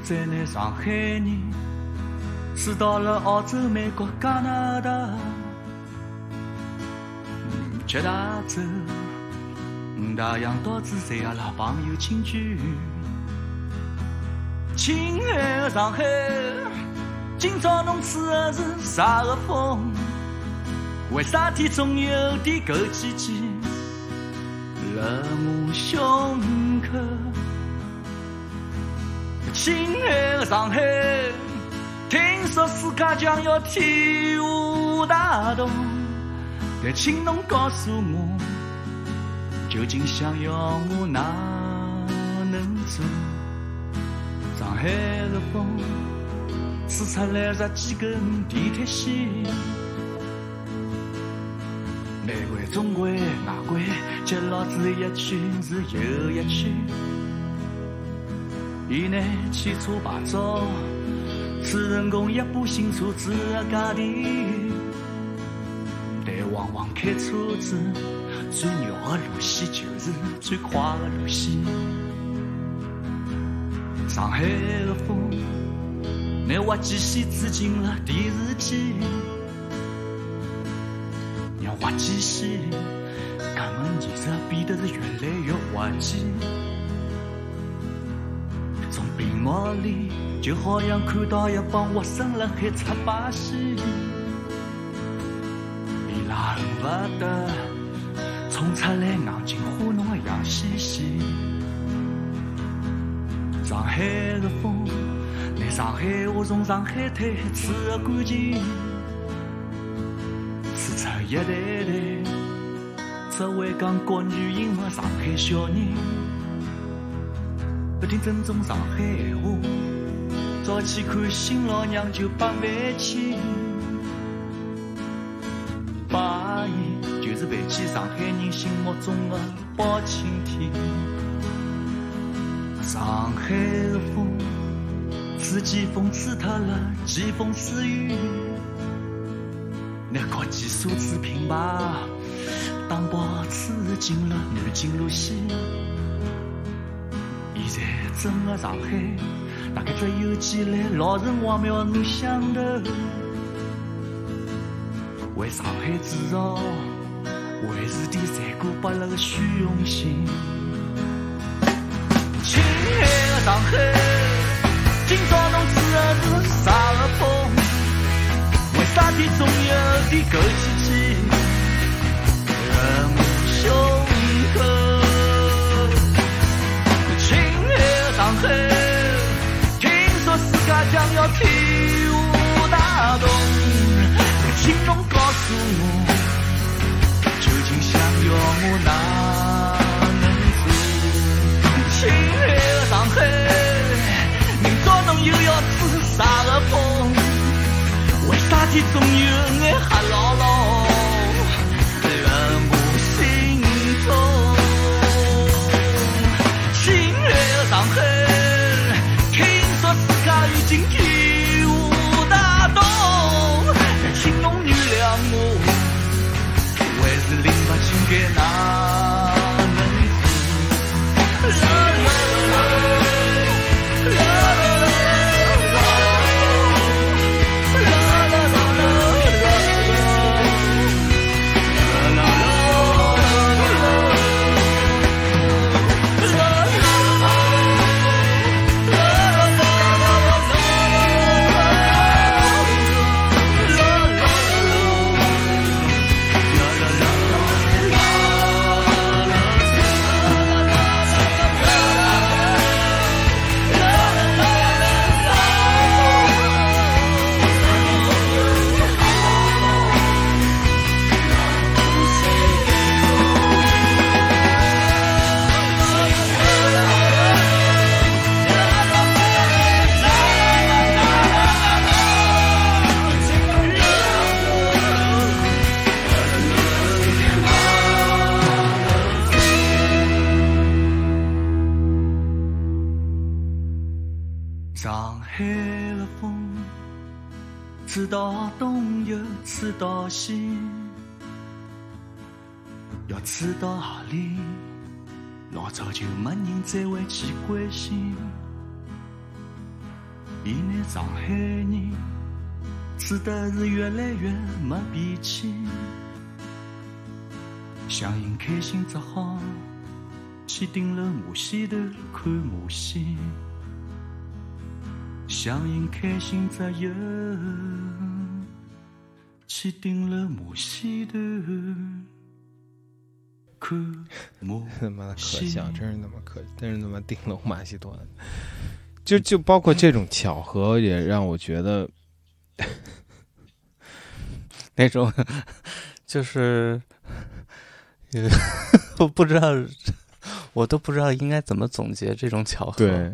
再拿上海人，吹到了澳洲、美国、加拿大。七大洲，大洋岛只在阿拉朋友亲眷。亲爱的上海，今朝侬吹的是啥个风？为啥体总有点枸杞杞辣我胸口？亲爱的上海，听说世界将要天下大同，但请侬告诉我，究竟想要我哪能做？上海的风，吹出来十几根地铁线，南关、中关、外关，接牢子一圈是又一圈。伊拿汽车牌照，吹成功一部新车子的价钿，但往往开车子最绕的路线就是最快的路线。上海的风，拿挖机线吹进了电视机，让挖机线搿门艺术变得是越来越滑稽。从屏幕里就好像看到一帮活生辣海出把戏，伊拉恨不得冲出来硬劲花侬个杨西西。上海的风，拿上海话从上海滩吹个干净，一代代只会讲国语英文上海小人。不听正宗上海话，早起看新老娘舅八万千。八阿姨就是泛起上海人心目中的包青天。上海的风，四季风吹透了季风思雨，拿国际奢侈品牌打包吹进了南京路线。现在整个上海，大概只有几辆老城隍庙能想头，为上海制造卫视点残酷不勒个虚荣心。亲爱的上海，今朝侬为啥体总有点枸杞杞辣我胸口？亲爱的上海，听说世界将要天下大同，请侬告诉我，究竟想要我哪能做？亲爱的上为啥体总有眼黑牢牢辣我心中？亲爱的上海，听说世界已经天下大同，但请侬原谅我，还是拎不清刺到西，要刺到何里？老早就没人再会去关心。现在上海人刺的是越来越没脾气，想人开心只好去顶楼马戏头看马戏。想人开心只有去顶楼马戏头看马他妈的可笑，真是他妈可，真是他妈顶楼马戏团。就就包括这种巧合，也让我觉得 那种，就是，呃，我不知道，我都不知道应该怎么总结这种巧合。对，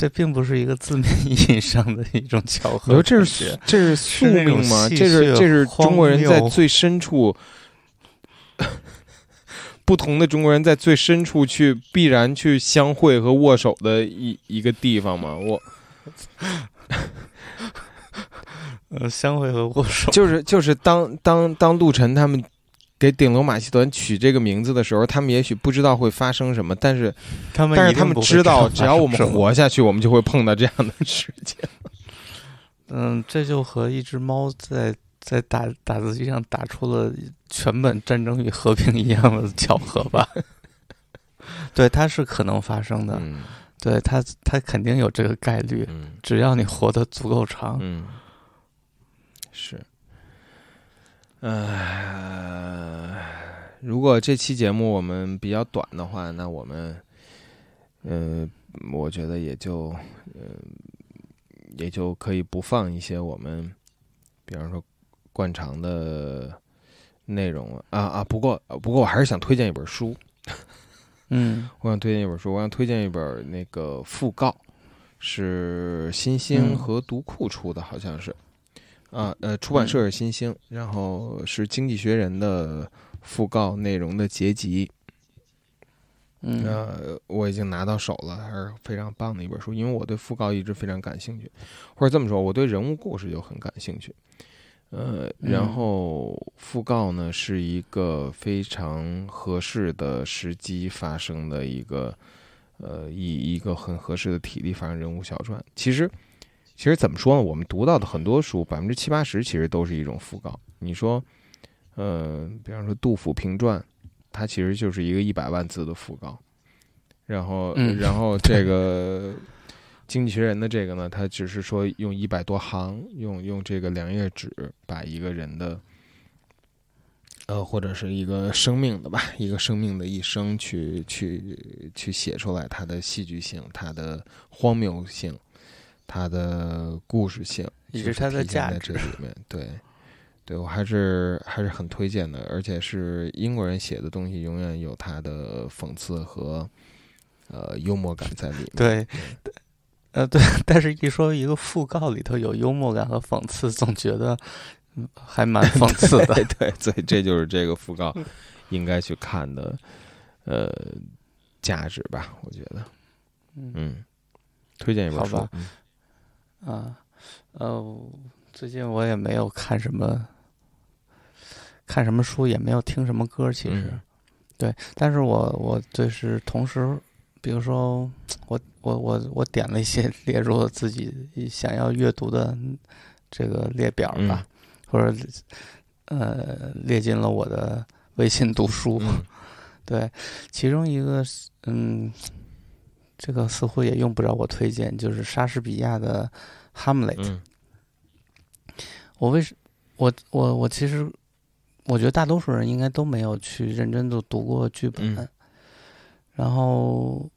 这并不是一个字面意义上的一种巧合。这是这是宿命吗？这是这是中国人在最深处，不同的中国人在最深处去必然去相会和握手的一一个地方吗？我呃相会和握手。就是就是当当当陆晨他们给顶楼马戏团取这个名字的时候，他们也许不知道会发生什么，但是他们但是他们知道，只要我们活下去，我们就会碰到这样的事情。嗯，这就和一只猫在在打打字机上打出了全本《战争与和平》一样的巧合吧？对，它是可能发生的。嗯对它，它肯定有这个概率，嗯只要你活得足够长。嗯，是。呃，如果这期节目我们比较短的话，那我们，呃，我觉得也就，呃，也就可以不放一些我们，比方说惯常的内容了啊啊。不过不过我还是想推荐一本书，嗯 我想推荐一本书，我想推荐一本那个讣告，是新星嗯和读库出的，好像是。啊，呃，出版社是新星，然后是《经济学人》的讣告内容的结集。嗯呃，我已经拿到手了，还是非常棒的一本书。因为我对讣告一直非常感兴趣，或者这么说，我对人物故事就很感兴趣。呃，然嗯后讣告呢是一个非常合适的时机发生的一个，呃，以一个很合适的体力发生人物小传。其实，其实怎么说呢？我们读到的很多书，百分之七八十其实都是一种讣告。你说，呃，比方说杜甫评传，它其实就是一个一百万字的讣告。然后，嗯然后这个经济学人的这个呢，他只是说用一百多行，用用这个两页纸把一个人的，呃，或者是一个生命的吧，一个生命的一生去去去写出来，它的戏剧性，它的荒谬性，它的故事性，也是以及它的价值这里面。对，对我还是还是很推荐的，而且是英国人写的东西，永远有它的讽刺和呃幽默感在里面。对，呃，对，但是一说一个讣告里头有幽默感和讽刺，总觉得嗯还蛮讽刺的。对对，所以这就是这个讣告应该去看的呃价值吧，我觉得。嗯嗯，推荐一本书好吧。嗯啊，呃，最近我也没有看什么看什么书，也没有听什么歌，其实，嗯。对，但是我我就是同时，比如说我我我我点了一些列入了自己想要阅读的这个列表吧，或者呃列进了我的微信读书，嗯。对，其中一个是嗯，这个似乎也用不着我推荐，就是莎士比亚的《哈姆雷特》。嗯我为什我我我其实我觉得大多数人应该都没有去认真的读过剧本，嗯然后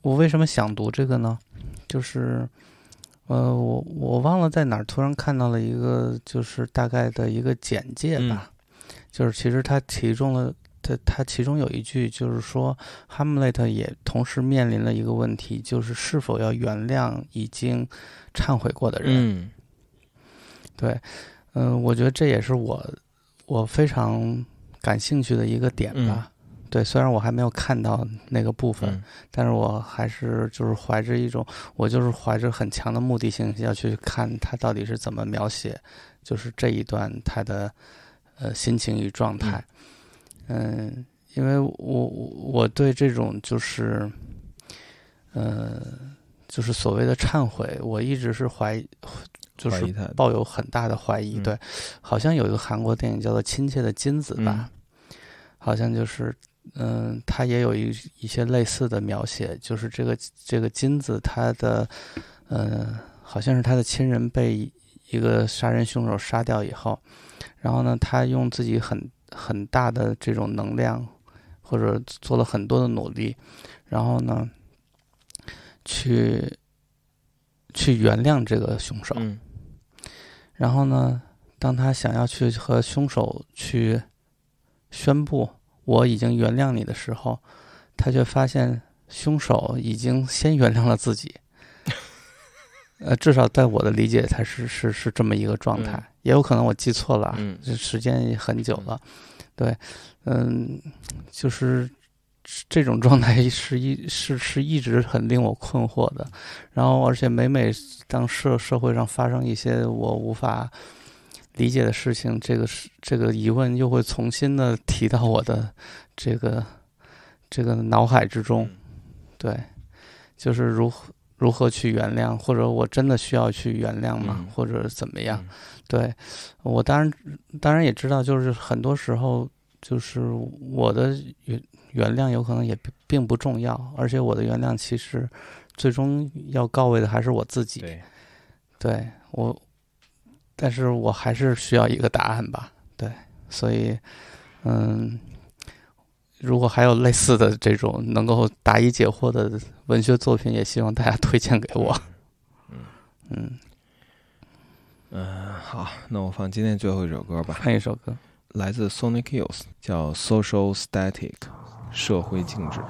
我为什么想读这个呢？就是呃，我我忘了在哪儿突然看到了一个就是大概的一个简介吧，就是其实它其中了。它它其中有一句就是说，哈姆雷特也同时面临了一个问题，就是是否要原谅已经忏悔过的人。嗯对，嗯、我觉得这也是我我非常感兴趣的一个点吧。对，虽然我还没有看到那个部分，嗯但是我还是就是怀着一种，我就是怀着很强的目的性要去看他到底是怎么描写，就是这一段他的呃心情与状态。嗯，因为我我我对这种就是，呃，就是所谓的忏悔，我一直是怀，就是怀疑他的抱有很大的怀疑。嗯对，好像有一个韩国电影叫做《亲切的金子》吧，好像就是，嗯，它也有一一些类似的描写，就是这个这个金子，他的，呃，好像是他的亲人被一个杀人凶手杀掉以后，然后呢，他用自己很很大的这种能量，或者做了很多的努力，然后呢，去去原谅这个凶手。嗯然后呢，当他想要去和凶手去宣布我已经原谅你的时候，他却发现凶手已经先原谅了自己。呃，至少在我的理解，它是是是这么一个状态，嗯也有可能我记错了这时间也很久了。对，嗯，就是这种状态是一是是一直很令我困惑的。然后，而且每每当社社会上发生一些我无法理解的事情，这个是这个疑问又会重新的提到我的这个这个脑海之中。对，就是如何如何去原谅，或者我真的需要去原谅吗？嗯或者怎么样？嗯对我当然当然也知道，就是很多时候就是我的原原谅有可能也并并不重要，而且我的原谅其实最终要告慰的还是我自己。对，对我，但是我还是需要一个答案吧。对，所以，嗯，如果还有类似的这种能够答疑解惑的文学作品，也希望大家推荐给我。嗯，嗯，好，那我放今天最后一首歌吧，放一首歌。来自 Sonic Youth，叫《Social Static》，社会静止。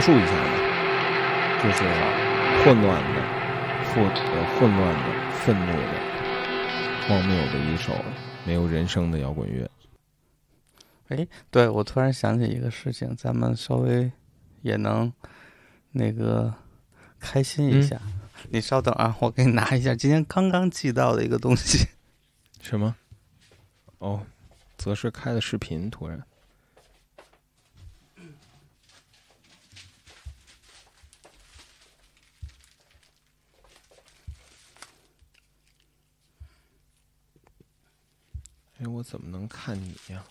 描述一下吧，就是混乱的、复呃混乱的、愤怒的、荒谬的一首没有人声的摇滚乐。哎，对我突然想起一个事情，咱们稍微也能那个开心一下。你稍等啊，我给你拿一下今天刚刚寄到的一个东西。什么？哦，则是开的视频，突然。哎，我怎么能看你呀？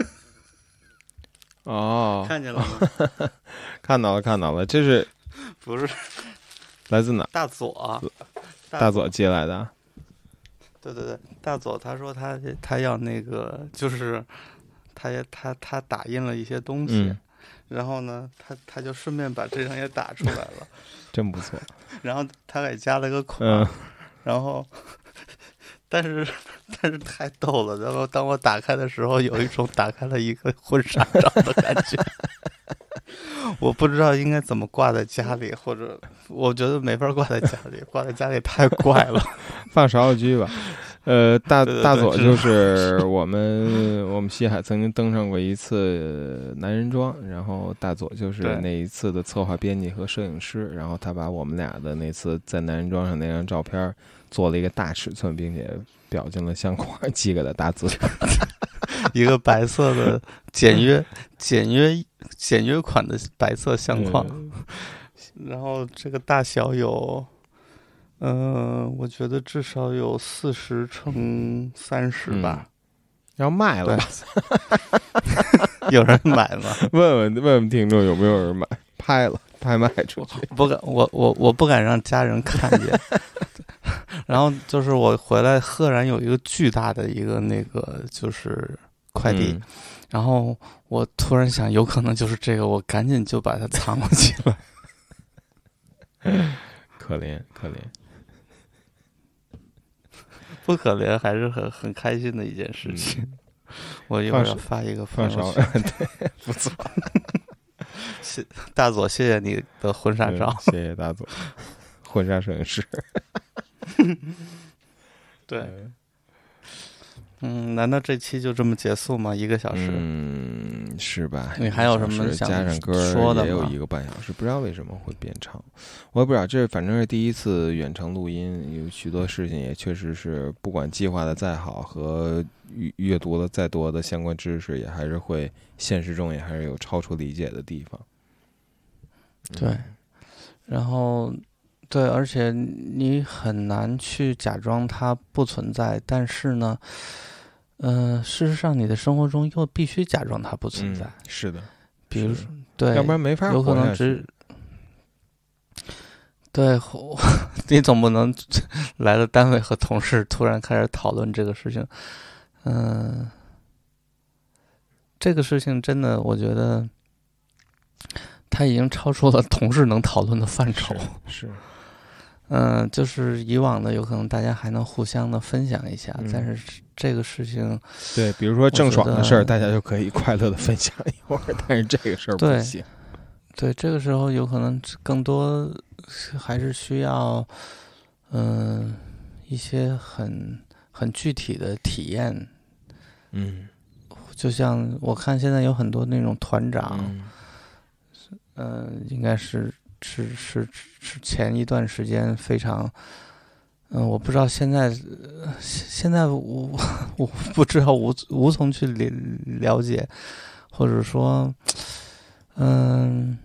哦，看见了吗？看到了，看到了，这是 不是来自哪？大左，大左寄来的。对对对，大左他说他他要那个，就是他也他他打印了一些东西，嗯然后呢，他他就顺便把这张也打出来了，真不错。然后他给加了个款，嗯，然后，但是但是太逗了。然后当我打开的时候，有一种打开了一个婚纱照的感觉。我不知道应该怎么挂在家里，或者我觉得没法挂在家里，挂在家里太怪了。放芍药居吧。呃，大 大佐就是我们我们西海曾经登上过一次男人装，然后大佐就是那一次的策划编辑和摄影师，然后他把我们俩的那次在男人装上那张照片做了一个大尺寸，并且裱进了相框，寄给了大字。一个白色的简约、简约、简约款的白色相框，嗯然后这个大小有，嗯、我觉得至少有四十乘三十吧。要卖了吧？有人买吗？问问问问听众有没有人买？拍了，拍卖出去。不敢，我我我不敢让家人看见。然后就是我回来，赫然有一个巨大的一个那个就是快递，嗯然后我突然想，有可能就是这个，我赶紧就把它藏了起来。可怜可怜。不可怜，还是很很开心的一件事情。我一会儿要发一个朋放友烧圈。对，不错。谢大佐，谢谢你的婚纱照。嗯谢谢大佐，婚纱摄影师。对，嗯，难道这期就这么结束吗？一个小时？嗯，是吧？你还有什么想加上歌说的也有一个半小时，不知道为什么会变长，我也不知道。这反正是第一次远程录音，有许多事情也确实是，不管计划的再好和阅阅读了再多的相关知识，也还是会现实中也还是有超出理解的地方。对，然后对，而且你很难去假装它不存在，但是呢，呃，事实上你的生活中又必须假装它不存在。嗯，是的，比如说，对，要不然没法有可能只。对，我 你总不能来了单位和同事突然开始讨论这个事情，嗯、这个事情真的，我觉得它已经超出了同事能讨论的范畴。是，嗯、就是以往的有可能大家还能互相的分享一下，嗯但是这个事情，对，比如说郑爽的事儿，大家就可以快乐的分享一会儿，但是这个事儿不对行。对这个时候有可能更多还是需要，嗯、一些很很具体的体验。嗯，就像我看现在有很多那种团长，嗯嗯、应该是是是是前一段时间非常，嗯、我不知道现在呃现现在我我不知道无无从去了了解，或者说，嗯。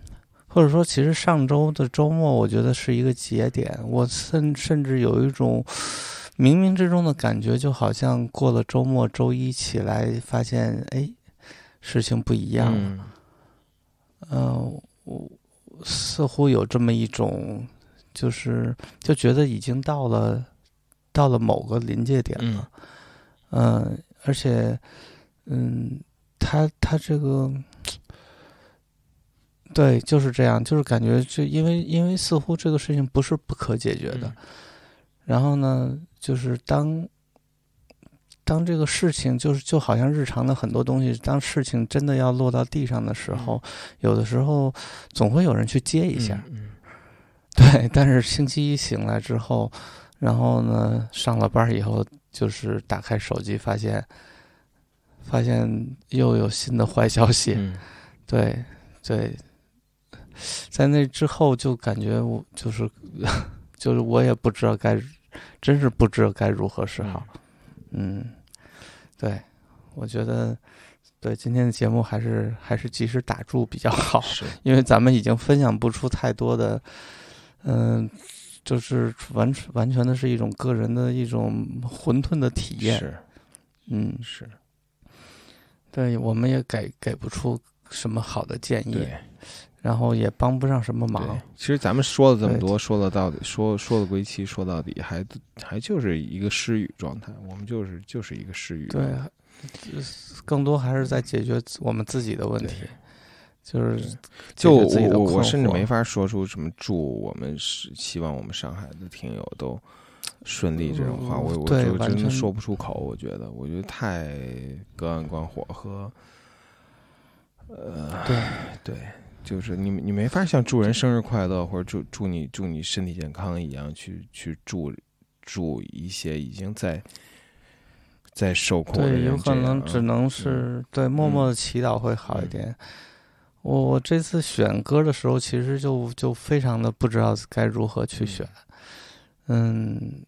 或者说，其实上周的周末，我觉得是一个节点。我甚甚至有一种冥冥之中的感觉，就好像过了周末，周一起来发现，哎，事情不一样了。嗯嗯，我似乎有这么一种，就是就觉得已经到了到了某个临界点了。嗯、而且，嗯，他他这个，对，就是这样，就是感觉就因为因为似乎这个事情不是不可解决的，嗯然后呢，就是当当这个事情就是就好像日常的很多东西，当事情真的要落到地上的时候，有的时候总会有人去接一下，嗯 对。但是星期一醒来之后，然后呢，上了班以后，就是打开手机，发现发现又有新的坏消息，嗯 对对，在那之后就感觉我就是 就是我也不知道该，真是不知道该如何是好。嗯，对，我觉得对今天的节目还是还是及时打住比较好，因为咱们已经分享不出太多的，嗯、就是完完全的是一种个人的一种混沌的体验。是嗯，是，对，我们也给给不出什么好的建议，对然后也帮不上什么忙。。其实咱们说了这么多，说了到底，说说了归期，说到底还还就是一个失语状态，我们就是就是一个失语对态。，更多还是在解决我们自己的问题，就是就解决自己的困我我甚至没法说出什么祝我们是希望我们上海的听友都顺利这种话，嗯我我就真的说不出口。我觉得，我觉得太隔岸观火和呃，对对，就是你你没法像祝人生日快乐或者祝祝你祝你身体健康一样去去祝祝一些已经在在受苦的对，有可能只能是对默默的祈祷会好一点。我我这次选歌的时候，其实就就非常的不知道该如何去选。嗯，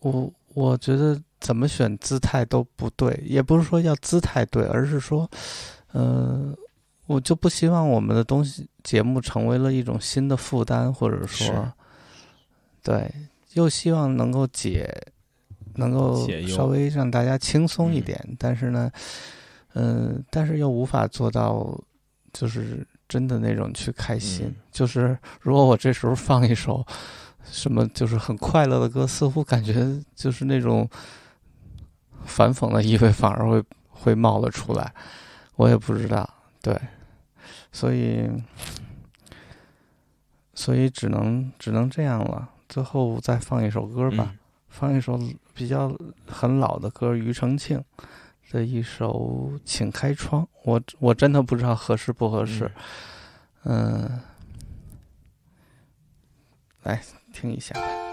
我我觉得怎么选姿态都不对，也不是说要姿态对，而是说，呃，我就不希望我们的东西节目成为了一种新的负担，或者说，对，又希望能够解，能够稍微让大家轻松一嗯。点，但是呢，嗯、但是又无法做到，就是真的那种去开心。嗯。就是如果我这时候放一首什么就是很快乐的歌，似乎感觉就是那种反讽的意味反而会会冒了出来，我也不知道，对，所以所以只能只能这样了。最后再放一首歌吧，嗯放一首比较很老的歌，庾澄庆的一首《请开窗》，我我真的不知道合适不合适，嗯、来听一下。你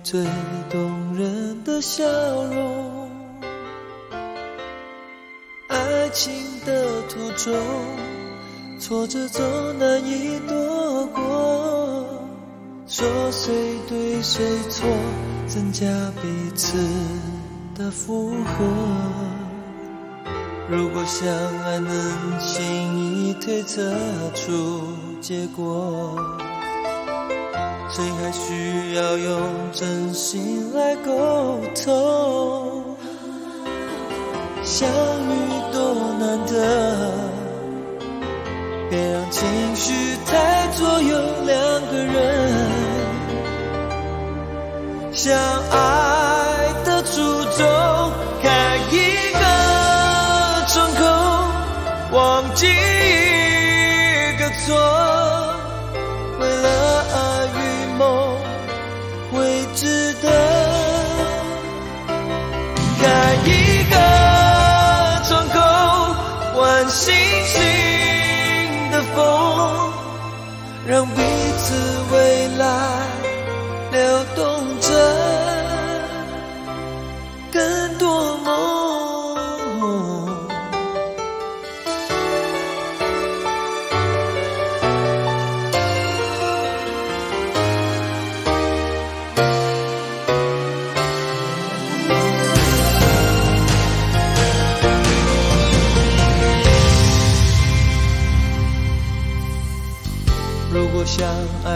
最动人的笑容。爱情的途中，挫折总难以躲过，说谁对谁错，增加彼此的负荷。如果相爱能轻易推测出结果，谁还需要用真心来沟通？相遇多难得，别让情绪太左右两个人。相爱的初衷，开一个窗口，忘记一个错，让彼此未来流动。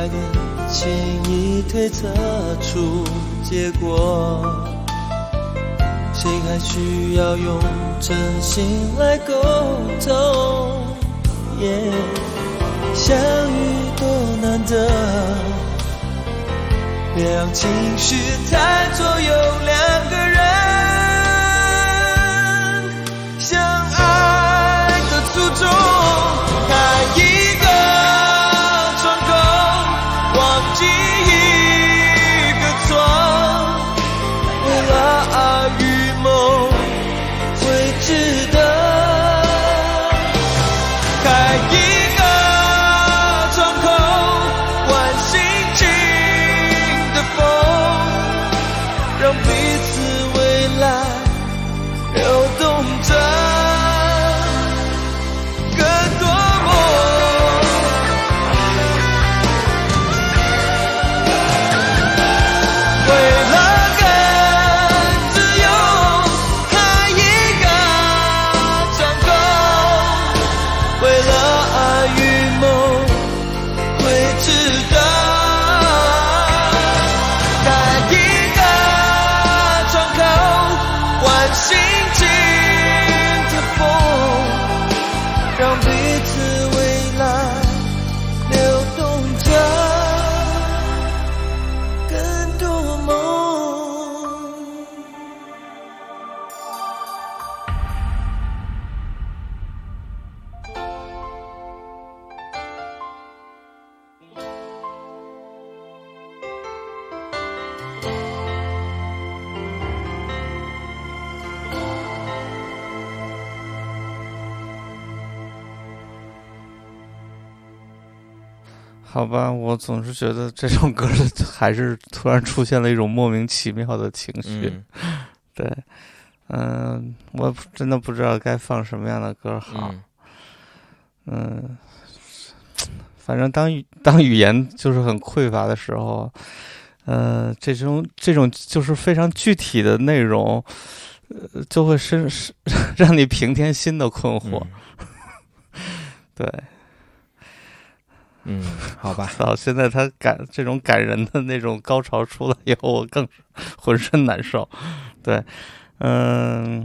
爱的轻易推测出结果谁还需要用真心来沟通相遇多难得别让情绪太左右两个人相爱的初衷好吧，我总是觉得这首歌 还是突然出现了一种莫名其妙的情绪。嗯 对，嗯，我真的不知道该放什么样的歌好。嗯嗯，反正当当语言就是很匮乏的时候，呃，这种这种就是非常具体的内容，呃，就会深是 让你平添新的困惑。对，嗯，好吧，到现在他感这种感人的那种高潮出来以后，我更浑身难受。对，嗯，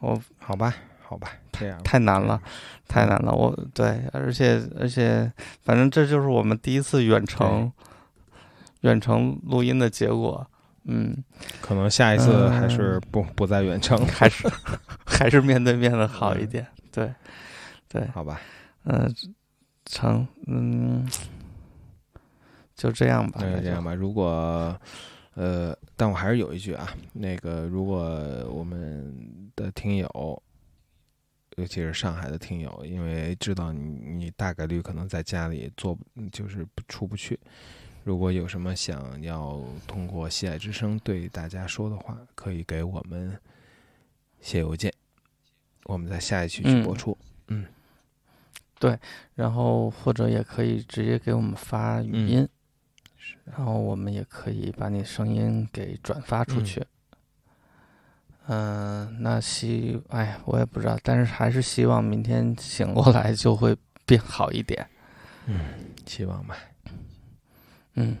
我好吧，好吧，这样太难了，太难了。我对，而且而且，反正这就是我们第一次远程远程录音的结果。嗯，可能下一次还嗯是不不再远程，还是 还是面对面的好一点。对，对，好吧？嗯、成，嗯，就这样吧。那就这样吧。如果呃，但我还是有一句啊，那个如果我们的听友，尤其是上海的听友，因为知道你你大概率可能在家里做，就是出不去。如果有什么想要通过喜爱之声对大家说的话，可以给我们写邮件，我们在下一期去播出。然后或者也可以直接给我们发语嗯音，然后我们也可以把你声音给转发出嗯去。嗯、那希哎，我也不知道，但是还是希望明天醒过来就会变好一点。嗯希望吧，嗯，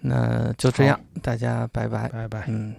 那就这样，大家拜拜。拜拜。嗯。